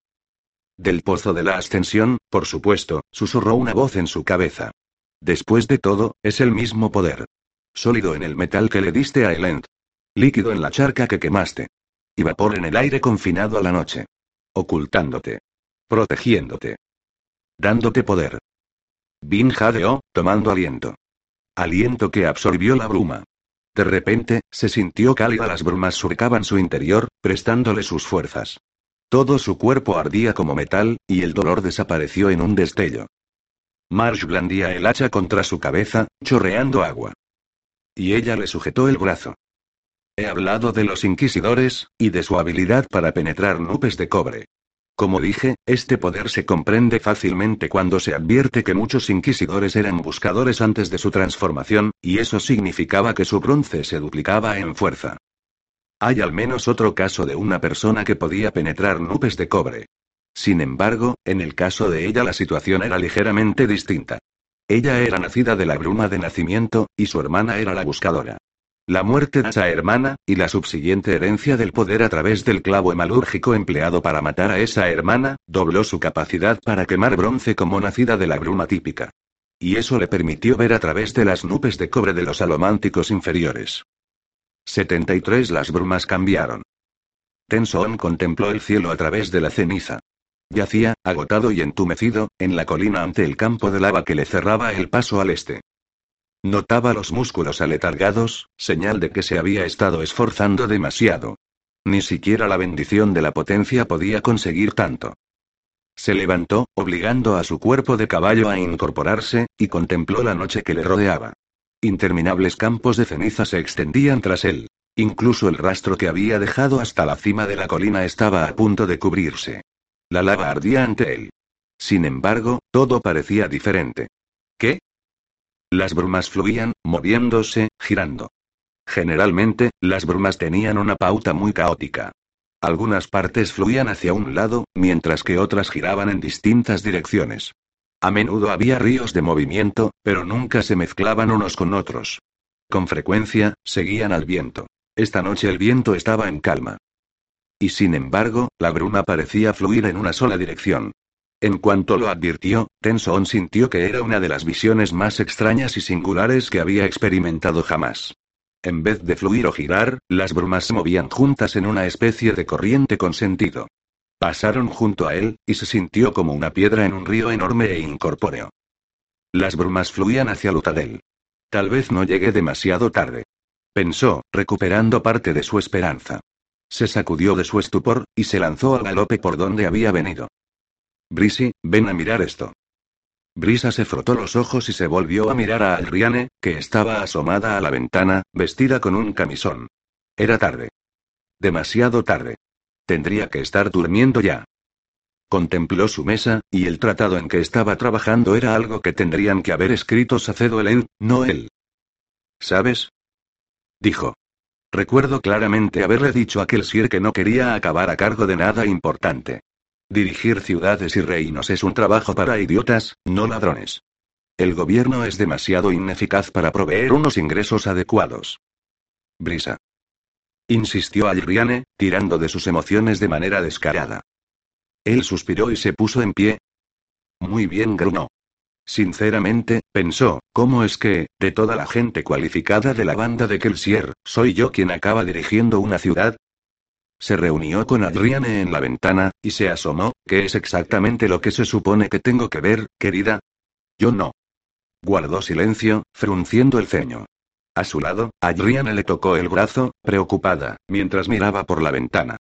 Del pozo de la ascensión, por supuesto, susurró una voz en su cabeza. Después de todo, es el mismo poder. Sólido en el metal que le diste a Elend. Líquido en la charca que quemaste. Y vapor en el aire confinado a la noche. Ocultándote. Protegiéndote. Dándote poder. Vin jadeó, tomando aliento. Aliento que absorbió la bruma. De repente, se sintió cálida, las brumas surcaban su interior, prestándole sus fuerzas. Todo su cuerpo ardía como metal, y el dolor desapareció en un destello. Marsh blandía el hacha contra su cabeza, chorreando agua. Y ella le sujetó el brazo. He hablado de los inquisidores, y de su habilidad para penetrar nubes de cobre. Como dije, este poder se comprende fácilmente cuando se advierte que muchos inquisidores eran buscadores antes de su transformación, y eso significaba que su bronce se duplicaba en fuerza. Hay al menos otro caso de una persona que podía penetrar nubes de cobre. Sin embargo, en el caso de ella la situación era ligeramente distinta. Ella era nacida de la bruma de nacimiento, y su hermana era la buscadora. La muerte de esa hermana, y la subsiguiente herencia del poder a través del clavo hemalúrgico empleado para matar a esa hermana, dobló su capacidad para quemar bronce como nacida de la bruma típica. Y eso le permitió ver a través de las nubes de cobre de los alománticos inferiores. 73 Las brumas cambiaron. Tensoon contempló el cielo a través de la ceniza. Yacía, agotado y entumecido, en la colina ante el campo de lava que le cerraba el paso al este. Notaba los músculos aletargados, señal de que se había estado esforzando demasiado. Ni siquiera la bendición de la potencia podía conseguir tanto. Se levantó, obligando a su cuerpo de caballo a incorporarse, y contempló la noche que le rodeaba. Interminables campos de ceniza se extendían tras él. Incluso el rastro que había dejado hasta la cima de la colina estaba a punto de cubrirse. La lava ardía ante él. Sin embargo, todo parecía diferente. ¿Qué? Las brumas fluían, moviéndose, girando. Generalmente, las brumas tenían una pauta muy caótica. Algunas partes fluían hacia un lado, mientras que otras giraban en distintas direcciones. A menudo había ríos de movimiento, pero nunca se mezclaban unos con otros. Con frecuencia, seguían al viento. Esta noche el viento estaba en calma. Y sin embargo, la bruma parecía fluir en una sola dirección. En cuanto lo advirtió, Tenson sintió que era una de las visiones más extrañas y singulares que había experimentado jamás. En vez de fluir o girar, las brumas se movían juntas en una especie de corriente con sentido. Pasaron junto a él, y se sintió como una piedra en un río enorme e incorpóreo. Las brumas fluían hacia Lutadel. Tal vez no llegué demasiado tarde. Pensó, recuperando parte de su esperanza. Se sacudió de su estupor, y se lanzó al galope por donde había venido. Brisi, ven a mirar esto. Brisa se frotó los ojos y se volvió a mirar a Adriane, que estaba asomada a la ventana, vestida con un camisón. Era tarde. Demasiado tarde. Tendría que estar durmiendo ya. Contempló su mesa, y el tratado en que estaba trabajando era algo que tendrían que haber escrito Sacedo Elen, no él. ¿Sabes? Dijo. Recuerdo claramente haberle dicho a Kelsier que no quería acabar a cargo de nada importante. Dirigir ciudades y reinos es un trabajo para idiotas, no ladrones. El gobierno es demasiado ineficaz para proveer unos ingresos adecuados. Brisa. Insistió Adriane, tirando de sus emociones de manera descarada. Él suspiró y se puso en pie. Muy bien, grunó. Sinceramente, pensó, ¿cómo es que, de toda la gente cualificada de la banda de Kelsier, soy yo quien acaba dirigiendo una ciudad? Se reunió con Adriane en la ventana, y se asomó, ¿qué es exactamente lo que se supone que tengo que ver, querida? Yo no. Guardó silencio, frunciendo el ceño. A su lado, Adriane le tocó el brazo, preocupada, mientras miraba por la ventana.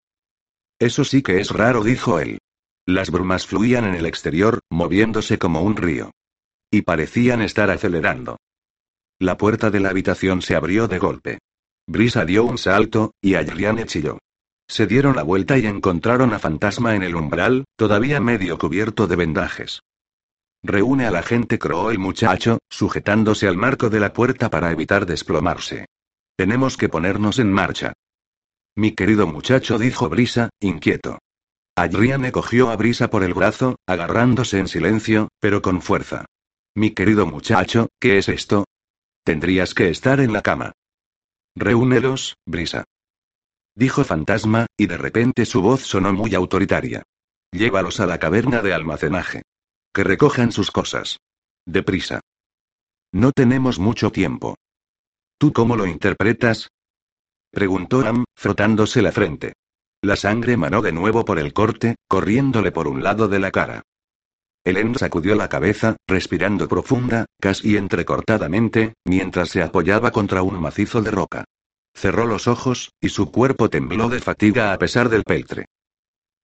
Eso sí que es raro, dijo él. Las brumas fluían en el exterior, moviéndose como un río. Y parecían estar acelerando. La puerta de la habitación se abrió de golpe. Brisa dio un salto, y Adriane chilló. Se dieron la vuelta y encontraron a Fantasma en el umbral, todavía medio cubierto de vendajes. Reúne a la gente, croó el muchacho, sujetándose al marco de la puerta para evitar desplomarse. Tenemos que ponernos en marcha. Mi querido muchacho, dijo Brisa, inquieto. Adriane cogió a Brisa por el brazo, agarrándose en silencio, pero con fuerza. Mi querido muchacho, ¿qué es esto? Tendrías que estar en la cama. Reúnelos, Brisa dijo Fantasma, y de repente su voz sonó muy autoritaria. Llévalos a la caverna de almacenaje. Que recojan sus cosas. Deprisa. No tenemos mucho tiempo. ¿Tú cómo lo interpretas? preguntó Am, frotándose la frente. La sangre manó de nuevo por el corte, corriéndole por un lado de la cara. Helen sacudió la cabeza, respirando profunda, casi entrecortadamente, mientras se apoyaba contra un macizo de roca. Cerró los ojos, y su cuerpo tembló de fatiga a pesar del peltre.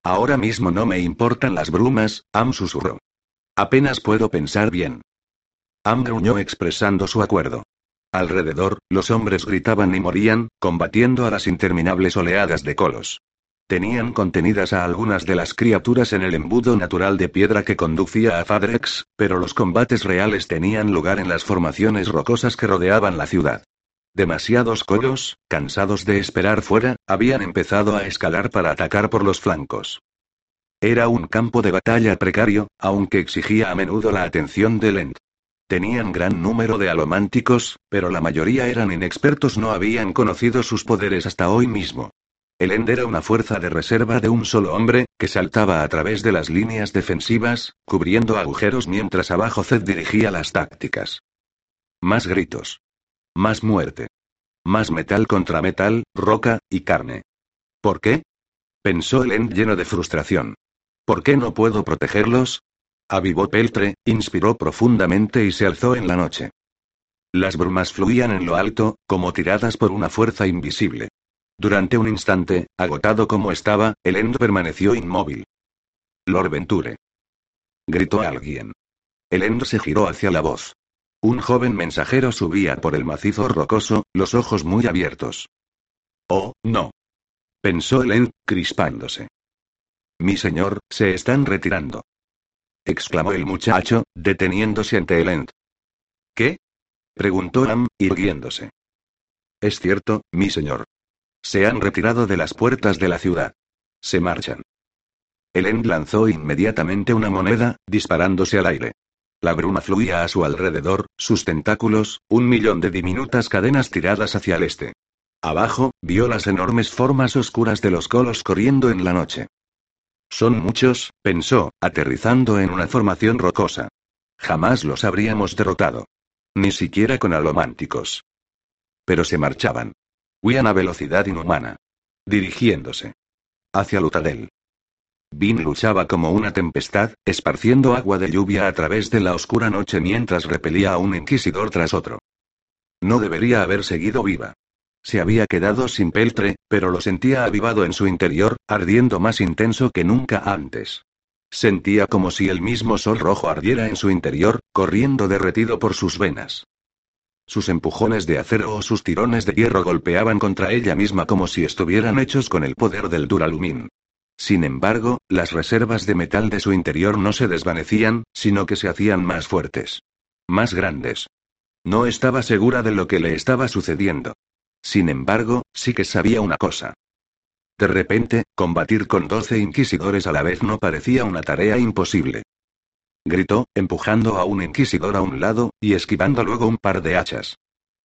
Ahora mismo no me importan las brumas, Am susurró. Apenas puedo pensar bien. Am gruñó expresando su acuerdo. Alrededor, los hombres gritaban y morían, combatiendo a las interminables oleadas de colos. Tenían contenidas a algunas de las criaturas en el embudo natural de piedra que conducía a Fadrex, pero los combates reales tenían lugar en las formaciones rocosas que rodeaban la ciudad. Demasiados colos, cansados de esperar fuera, habían empezado a escalar para atacar por los flancos. Era un campo de batalla precario, aunque exigía a menudo la atención de Lent. Tenían gran número de alománticos, pero la mayoría eran inexpertos, no habían conocido sus poderes hasta hoy mismo. El End era una fuerza de reserva de un solo hombre, que saltaba a través de las líneas defensivas, cubriendo agujeros mientras abajo Zed dirigía las tácticas. Más gritos. Más muerte. Más metal contra metal, roca, y carne. ¿Por qué? Pensó el End lleno de frustración. ¿Por qué no puedo protegerlos? Avivó Peltre, inspiró profundamente y se alzó en la noche. Las brumas fluían en lo alto, como tiradas por una fuerza invisible. Durante un instante, agotado como estaba, el End permaneció inmóvil. Lord Venture. Gritó alguien. El End se giró hacia la voz. Un joven mensajero subía por el macizo rocoso, los ojos muy abiertos. Oh, no. Pensó el End, crispándose. Mi señor, se están retirando. exclamó el muchacho, deteniéndose ante el End. ¿Qué? preguntó Am, irguiéndose. Es cierto, mi señor. Se han retirado de las puertas de la ciudad. Se marchan. El End lanzó inmediatamente una moneda, disparándose al aire. La bruma fluía a su alrededor, sus tentáculos, un millón de diminutas cadenas tiradas hacia el este. Abajo, vio las enormes formas oscuras de los colos corriendo en la noche. Son muchos, pensó, aterrizando en una formación rocosa. Jamás los habríamos derrotado. Ni siquiera con alománticos. Pero se marchaban. Huían a velocidad inhumana. Dirigiéndose. Hacia Lutadel. Vin luchaba como una tempestad, esparciendo agua de lluvia a través de la oscura noche mientras repelía a un inquisidor tras otro. No debería haber seguido viva. Se había quedado sin peltre, pero lo sentía avivado en su interior, ardiendo más intenso que nunca antes. Sentía como si el mismo sol rojo ardiera en su interior, corriendo derretido por sus venas. Sus empujones de acero o sus tirones de hierro golpeaban contra ella misma como si estuvieran hechos con el poder del Duralumín. Sin embargo, las reservas de metal de su interior no se desvanecían, sino que se hacían más fuertes. Más grandes. No estaba segura de lo que le estaba sucediendo. Sin embargo, sí que sabía una cosa. De repente, combatir con doce inquisidores a la vez no parecía una tarea imposible gritó, empujando a un inquisidor a un lado, y esquivando luego un par de hachas.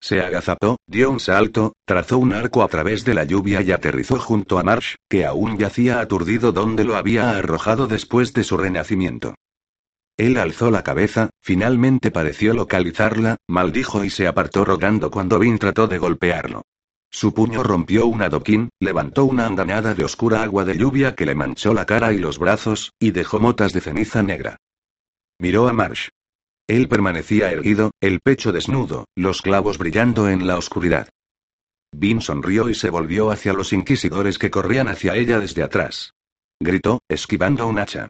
Se agazapó, dio un salto, trazó un arco a través de la lluvia y aterrizó junto a Marsh, que aún yacía aturdido donde lo había arrojado después de su renacimiento. Él alzó la cabeza, finalmente pareció localizarla, maldijo y se apartó rogando cuando Vin trató de golpearlo. Su puño rompió un adoquín, levantó una andanada de oscura agua de lluvia que le manchó la cara y los brazos, y dejó motas de ceniza negra. Miró a Marsh. Él permanecía erguido, el pecho desnudo, los clavos brillando en la oscuridad. Vin sonrió y se volvió hacia los inquisidores que corrían hacia ella desde atrás. Gritó, esquivando un hacha.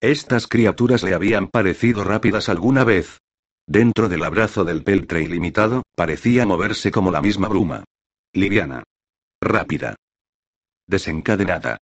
Estas criaturas le habían parecido rápidas alguna vez. Dentro del abrazo del peltre ilimitado, parecía moverse como la misma bruma. Liviana. Rápida. Desencadenada.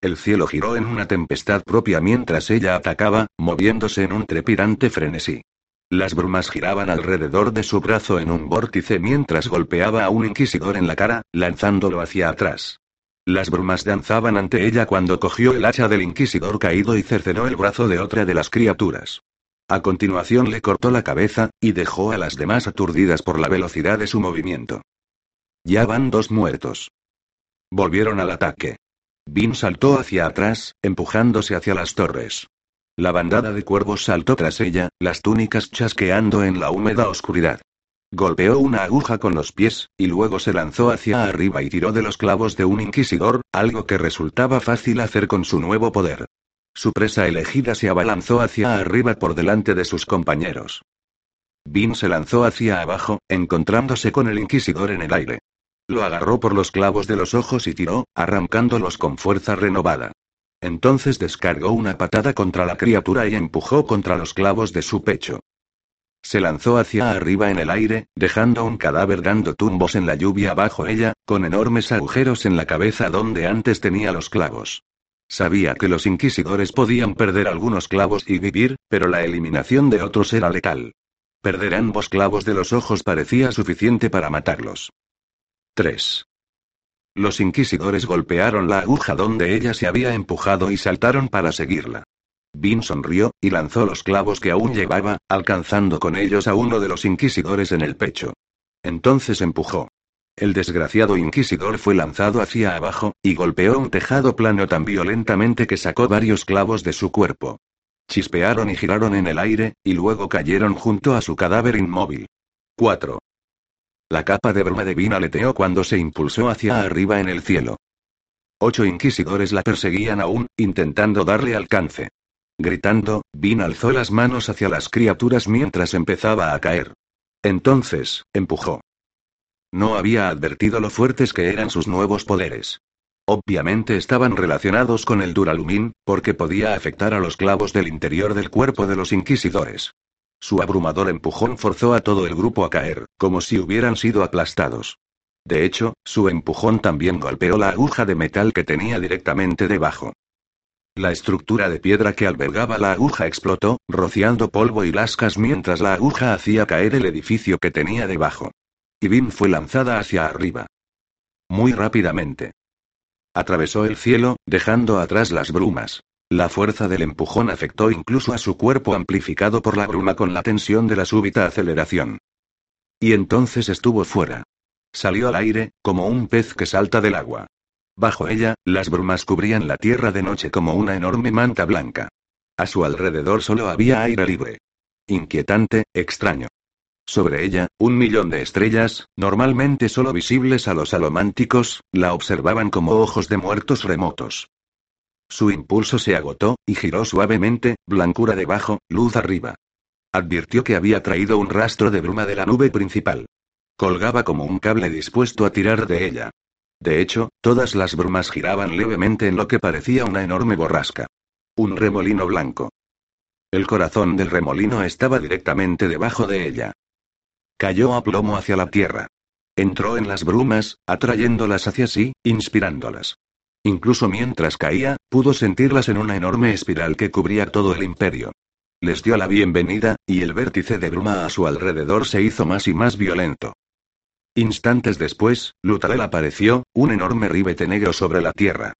El cielo giró en una tempestad propia mientras ella atacaba, moviéndose en un trepidante frenesí. Las brumas giraban alrededor de su brazo en un vórtice mientras golpeaba a un inquisidor en la cara, lanzándolo hacia atrás. Las brumas danzaban ante ella cuando cogió el hacha del inquisidor caído y cercenó el brazo de otra de las criaturas. A continuación le cortó la cabeza, y dejó a las demás aturdidas por la velocidad de su movimiento. Ya van dos muertos. Volvieron al ataque. Vin saltó hacia atrás, empujándose hacia las torres. La bandada de cuervos saltó tras ella, las túnicas chasqueando en la húmeda oscuridad. Golpeó una aguja con los pies, y luego se lanzó hacia arriba y tiró de los clavos de un inquisidor, algo que resultaba fácil hacer con su nuevo poder. Su presa elegida se abalanzó hacia arriba por delante de sus compañeros. Vin se lanzó hacia abajo, encontrándose con el inquisidor en el aire. Lo agarró por los clavos de los ojos y tiró, arrancándolos con fuerza renovada. Entonces descargó una patada contra la criatura y empujó contra los clavos de su pecho. Se lanzó hacia arriba en el aire, dejando un cadáver dando tumbos en la lluvia bajo ella, con enormes agujeros en la cabeza donde antes tenía los clavos. Sabía que los inquisidores podían perder algunos clavos y vivir, pero la eliminación de otros era letal. Perder ambos clavos de los ojos parecía suficiente para matarlos. 3. Los inquisidores golpearon la aguja donde ella se había empujado y saltaron para seguirla. Vin sonrió, y lanzó los clavos que aún llevaba, alcanzando con ellos a uno de los inquisidores en el pecho. Entonces empujó. El desgraciado inquisidor fue lanzado hacia abajo, y golpeó un tejado plano tan violentamente que sacó varios clavos de su cuerpo. Chispearon y giraron en el aire, y luego cayeron junto a su cadáver inmóvil. 4. La capa de bruma de Vin aleteó cuando se impulsó hacia arriba en el cielo. Ocho inquisidores la perseguían aún, intentando darle alcance. Gritando, Vin alzó las manos hacia las criaturas mientras empezaba a caer. Entonces, empujó. No había advertido lo fuertes que eran sus nuevos poderes. Obviamente estaban relacionados con el Duralumin, porque podía afectar a los clavos del interior del cuerpo de los inquisidores. Su abrumador empujón forzó a todo el grupo a caer, como si hubieran sido aplastados. De hecho, su empujón también golpeó la aguja de metal que tenía directamente debajo. La estructura de piedra que albergaba la aguja explotó, rociando polvo y lascas mientras la aguja hacía caer el edificio que tenía debajo. Y Bim fue lanzada hacia arriba. Muy rápidamente. Atravesó el cielo, dejando atrás las brumas. La fuerza del empujón afectó incluso a su cuerpo amplificado por la bruma con la tensión de la súbita aceleración. Y entonces estuvo fuera. Salió al aire, como un pez que salta del agua. Bajo ella, las brumas cubrían la tierra de noche como una enorme manta blanca. A su alrededor solo había aire libre. Inquietante, extraño. Sobre ella, un millón de estrellas, normalmente solo visibles a los alománticos, la observaban como ojos de muertos remotos. Su impulso se agotó, y giró suavemente, blancura debajo, luz arriba. Advirtió que había traído un rastro de bruma de la nube principal. Colgaba como un cable dispuesto a tirar de ella. De hecho, todas las brumas giraban levemente en lo que parecía una enorme borrasca. Un remolino blanco. El corazón del remolino estaba directamente debajo de ella. Cayó a plomo hacia la tierra. Entró en las brumas, atrayéndolas hacia sí, inspirándolas. Incluso mientras caía, pudo sentirlas en una enorme espiral que cubría todo el imperio. Les dio la bienvenida, y el vértice de bruma a su alrededor se hizo más y más violento. Instantes después, Lutalel apareció, un enorme ribete negro sobre la tierra.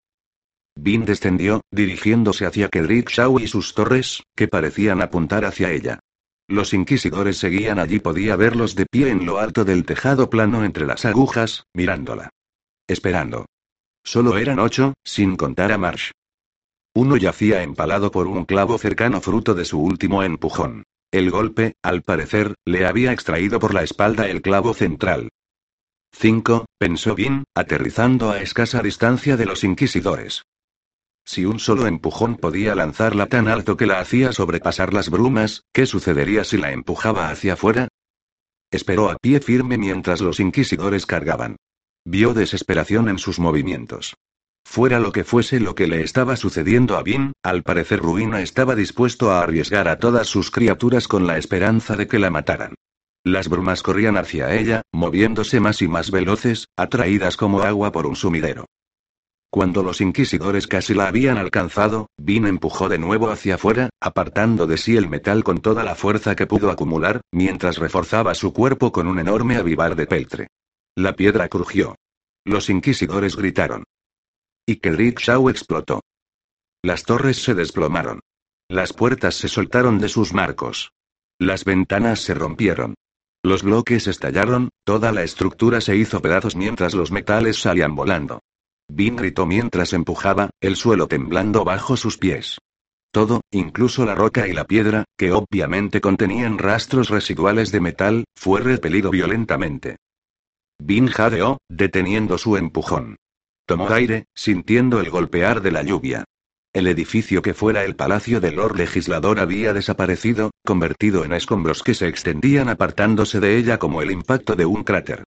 Vin descendió, dirigiéndose hacia Kedrick Shaw y sus torres, que parecían apuntar hacia ella. Los inquisidores seguían allí, podía verlos de pie en lo alto del tejado plano entre las agujas, mirándola. Esperando. Solo eran ocho, sin contar a Marsh. Uno yacía empalado por un clavo cercano fruto de su último empujón. El golpe, al parecer, le había extraído por la espalda el clavo central. 5, pensó Vin, aterrizando a escasa distancia de los inquisidores. Si un solo empujón podía lanzarla tan alto que la hacía sobrepasar las brumas, ¿qué sucedería si la empujaba hacia afuera? Esperó a pie firme mientras los inquisidores cargaban. Vio desesperación en sus movimientos. Fuera lo que fuese lo que le estaba sucediendo a Vin, al parecer Ruina estaba dispuesto a arriesgar a todas sus criaturas con la esperanza de que la mataran. Las brumas corrían hacia ella, moviéndose más y más veloces, atraídas como agua por un sumidero. Cuando los inquisidores casi la habían alcanzado, Vin empujó de nuevo hacia afuera, apartando de sí el metal con toda la fuerza que pudo acumular, mientras reforzaba su cuerpo con un enorme avivar de peltre. La piedra crujió. Los inquisidores gritaron. Y que Shaw explotó. Las torres se desplomaron. Las puertas se soltaron de sus marcos. Las ventanas se rompieron. Los bloques estallaron, toda la estructura se hizo pedazos mientras los metales salían volando. Vin gritó mientras empujaba, el suelo temblando bajo sus pies. Todo, incluso la roca y la piedra, que obviamente contenían rastros residuales de metal, fue repelido violentamente. Vin jadeó, deteniendo su empujón. Tomó aire, sintiendo el golpear de la lluvia. El edificio que fuera el palacio del Lord Legislador había desaparecido, convertido en escombros que se extendían apartándose de ella como el impacto de un cráter.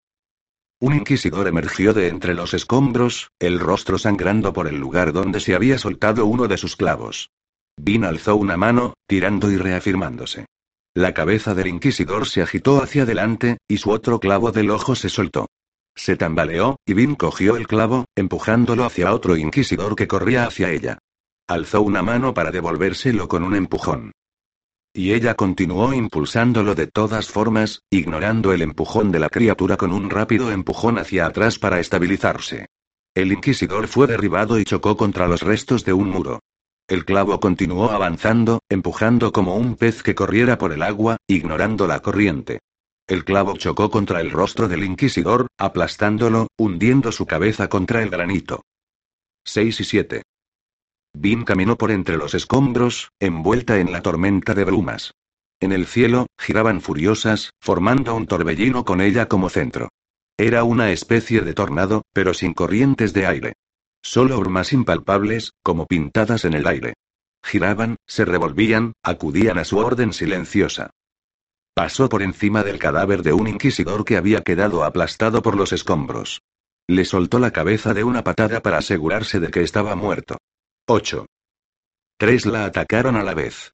Un inquisidor emergió de entre los escombros, el rostro sangrando por el lugar donde se había soltado uno de sus clavos. Vin alzó una mano, tirando y reafirmándose. La cabeza del inquisidor se agitó hacia adelante, y su otro clavo del ojo se soltó. Se tambaleó, y Vin cogió el clavo, empujándolo hacia otro inquisidor que corría hacia ella. Alzó una mano para devolvérselo con un empujón. Y ella continuó impulsándolo de todas formas, ignorando el empujón de la criatura con un rápido empujón hacia atrás para estabilizarse. El inquisidor fue derribado y chocó contra los restos de un muro. El clavo continuó avanzando, empujando como un pez que corriera por el agua, ignorando la corriente. El clavo chocó contra el rostro del inquisidor, aplastándolo, hundiendo su cabeza contra el granito. 6 y 7. Vin caminó por entre los escombros, envuelta en la tormenta de brumas. En el cielo, giraban furiosas, formando un torbellino con ella como centro. Era una especie de tornado, pero sin corrientes de aire. Solo brumas impalpables, como pintadas en el aire. Giraban, se revolvían, acudían a su orden silenciosa. Pasó por encima del cadáver de un inquisidor que había quedado aplastado por los escombros. Le soltó la cabeza de una patada para asegurarse de que estaba muerto. 8. Tres la atacaron a la vez.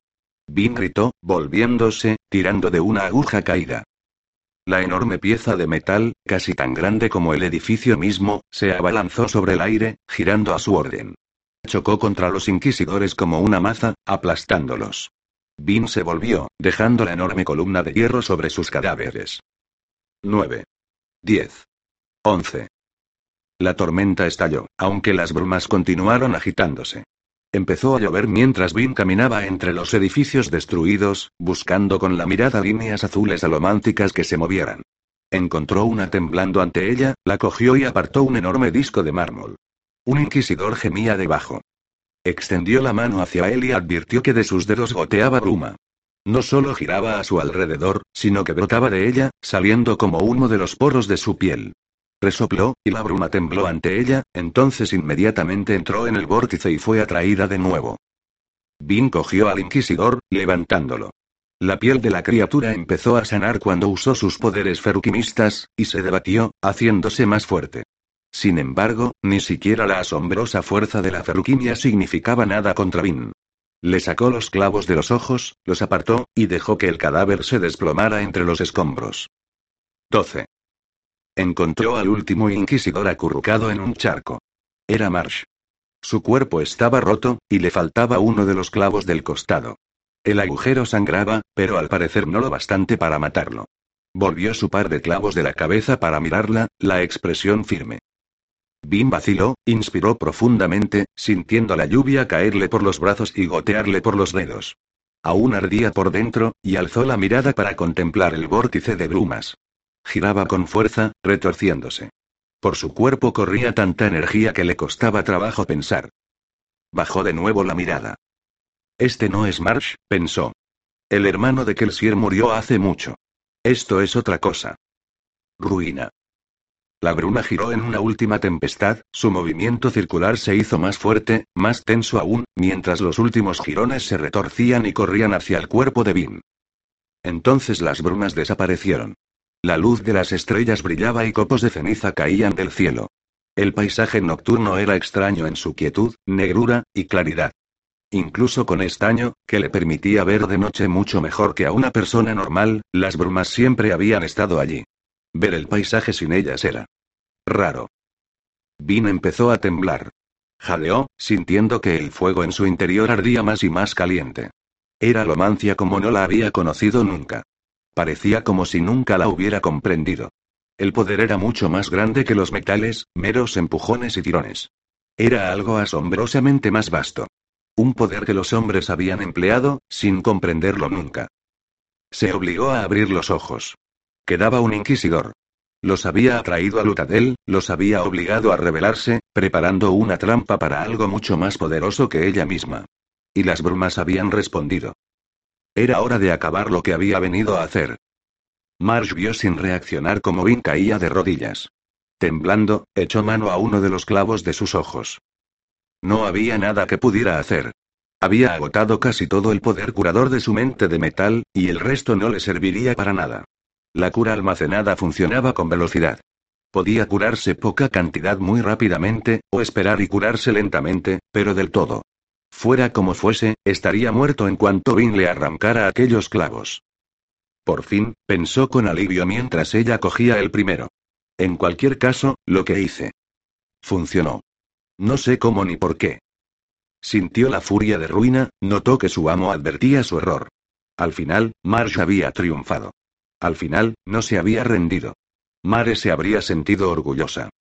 Vin gritó, volviéndose, tirando de una aguja caída. La enorme pieza de metal, casi tan grande como el edificio mismo, se abalanzó sobre el aire, girando a su orden. Chocó contra los inquisidores como una maza, aplastándolos. Vin se volvió, dejando la enorme columna de hierro sobre sus cadáveres. 9. 10. 11. La tormenta estalló, aunque las brumas continuaron agitándose. Empezó a llover mientras Vin caminaba entre los edificios destruidos, buscando con la mirada líneas azules alománticas que se movieran. Encontró una temblando ante ella, la cogió y apartó un enorme disco de mármol. Un inquisidor gemía debajo. Extendió la mano hacia él y advirtió que de sus dedos goteaba bruma. No solo giraba a su alrededor, sino que brotaba de ella, saliendo como humo de los poros de su piel. Resopló, y la bruma tembló ante ella, entonces inmediatamente entró en el vórtice y fue atraída de nuevo. Vin cogió al inquisidor, levantándolo. La piel de la criatura empezó a sanar cuando usó sus poderes feruquimistas, y se debatió, haciéndose más fuerte. Sin embargo, ni siquiera la asombrosa fuerza de la ferruquimia significaba nada contra Vin. Le sacó los clavos de los ojos, los apartó, y dejó que el cadáver se desplomara entre los escombros. 12. Encontró al último inquisidor acurrucado en un charco. Era Marsh. Su cuerpo estaba roto, y le faltaba uno de los clavos del costado. El agujero sangraba, pero al parecer no lo bastante para matarlo. Volvió su par de clavos de la cabeza para mirarla, la expresión firme. Bim vaciló, inspiró profundamente, sintiendo la lluvia caerle por los brazos y gotearle por los dedos. Aún ardía por dentro, y alzó la mirada para contemplar el vórtice de brumas. Giraba con fuerza, retorciéndose. Por su cuerpo corría tanta energía que le costaba trabajo pensar. Bajó de nuevo la mirada. Este no es Marsh, pensó. El hermano de Kelsier murió hace mucho. Esto es otra cosa. Ruina. La bruma giró en una última tempestad, su movimiento circular se hizo más fuerte, más tenso aún, mientras los últimos jirones se retorcían y corrían hacia el cuerpo de Vin. Entonces las brumas desaparecieron. La luz de las estrellas brillaba y copos de ceniza caían del cielo. El paisaje nocturno era extraño en su quietud, negrura, y claridad. Incluso con estaño, que le permitía ver de noche mucho mejor que a una persona normal, las brumas siempre habían estado allí. Ver el paisaje sin ellas era raro. Vin empezó a temblar. Jadeó, sintiendo que el fuego en su interior ardía más y más caliente. Era Lomancia como no la había conocido nunca. Parecía como si nunca la hubiera comprendido. El poder era mucho más grande que los metales, meros empujones y tirones. Era algo asombrosamente más vasto. Un poder que los hombres habían empleado, sin comprenderlo nunca. Se obligó a abrir los ojos. Quedaba un inquisidor. Los había atraído a Lutadel, los había obligado a rebelarse, preparando una trampa para algo mucho más poderoso que ella misma. Y las brumas habían respondido. Era hora de acabar lo que había venido a hacer. Marsh vio sin reaccionar como Vin caía de rodillas. Temblando, echó mano a uno de los clavos de sus ojos. No había nada que pudiera hacer. Había agotado casi todo el poder curador de su mente de metal, y el resto no le serviría para nada. La cura almacenada funcionaba con velocidad. Podía curarse poca cantidad muy rápidamente, o esperar y curarse lentamente, pero del todo. Fuera como fuese, estaría muerto en cuanto Vin le arrancara aquellos clavos. Por fin, pensó con alivio mientras ella cogía el primero. En cualquier caso, lo que hice. Funcionó. No sé cómo ni por qué. Sintió la furia de ruina, notó que su amo advertía su error. Al final, Marsh había triunfado. Al final, no se había rendido. Mare se habría sentido orgullosa.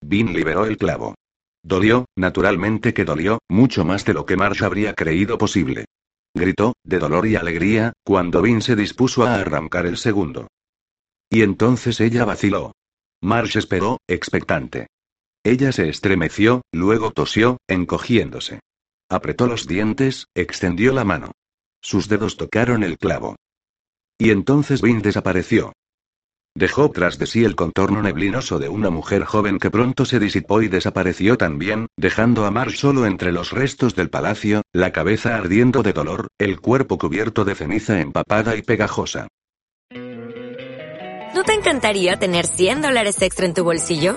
Vin liberó el clavo. Dolió, naturalmente que dolió, mucho más de lo que Marsh habría creído posible. Gritó, de dolor y alegría, cuando Vin se dispuso a arrancar el segundo. Y entonces ella vaciló. Marsh esperó, expectante. Ella se estremeció, luego tosió, encogiéndose. Apretó los dientes, extendió la mano. Sus dedos tocaron el clavo. Y entonces Vin desapareció. Dejó tras de sí el contorno neblinoso de una mujer joven que pronto se disipó y desapareció también, dejando a Marsh solo entre los restos del palacio, la cabeza ardiendo de dolor, el cuerpo cubierto de ceniza empapada y pegajosa. ¿No te encantaría tener 100 dólares extra en tu bolsillo?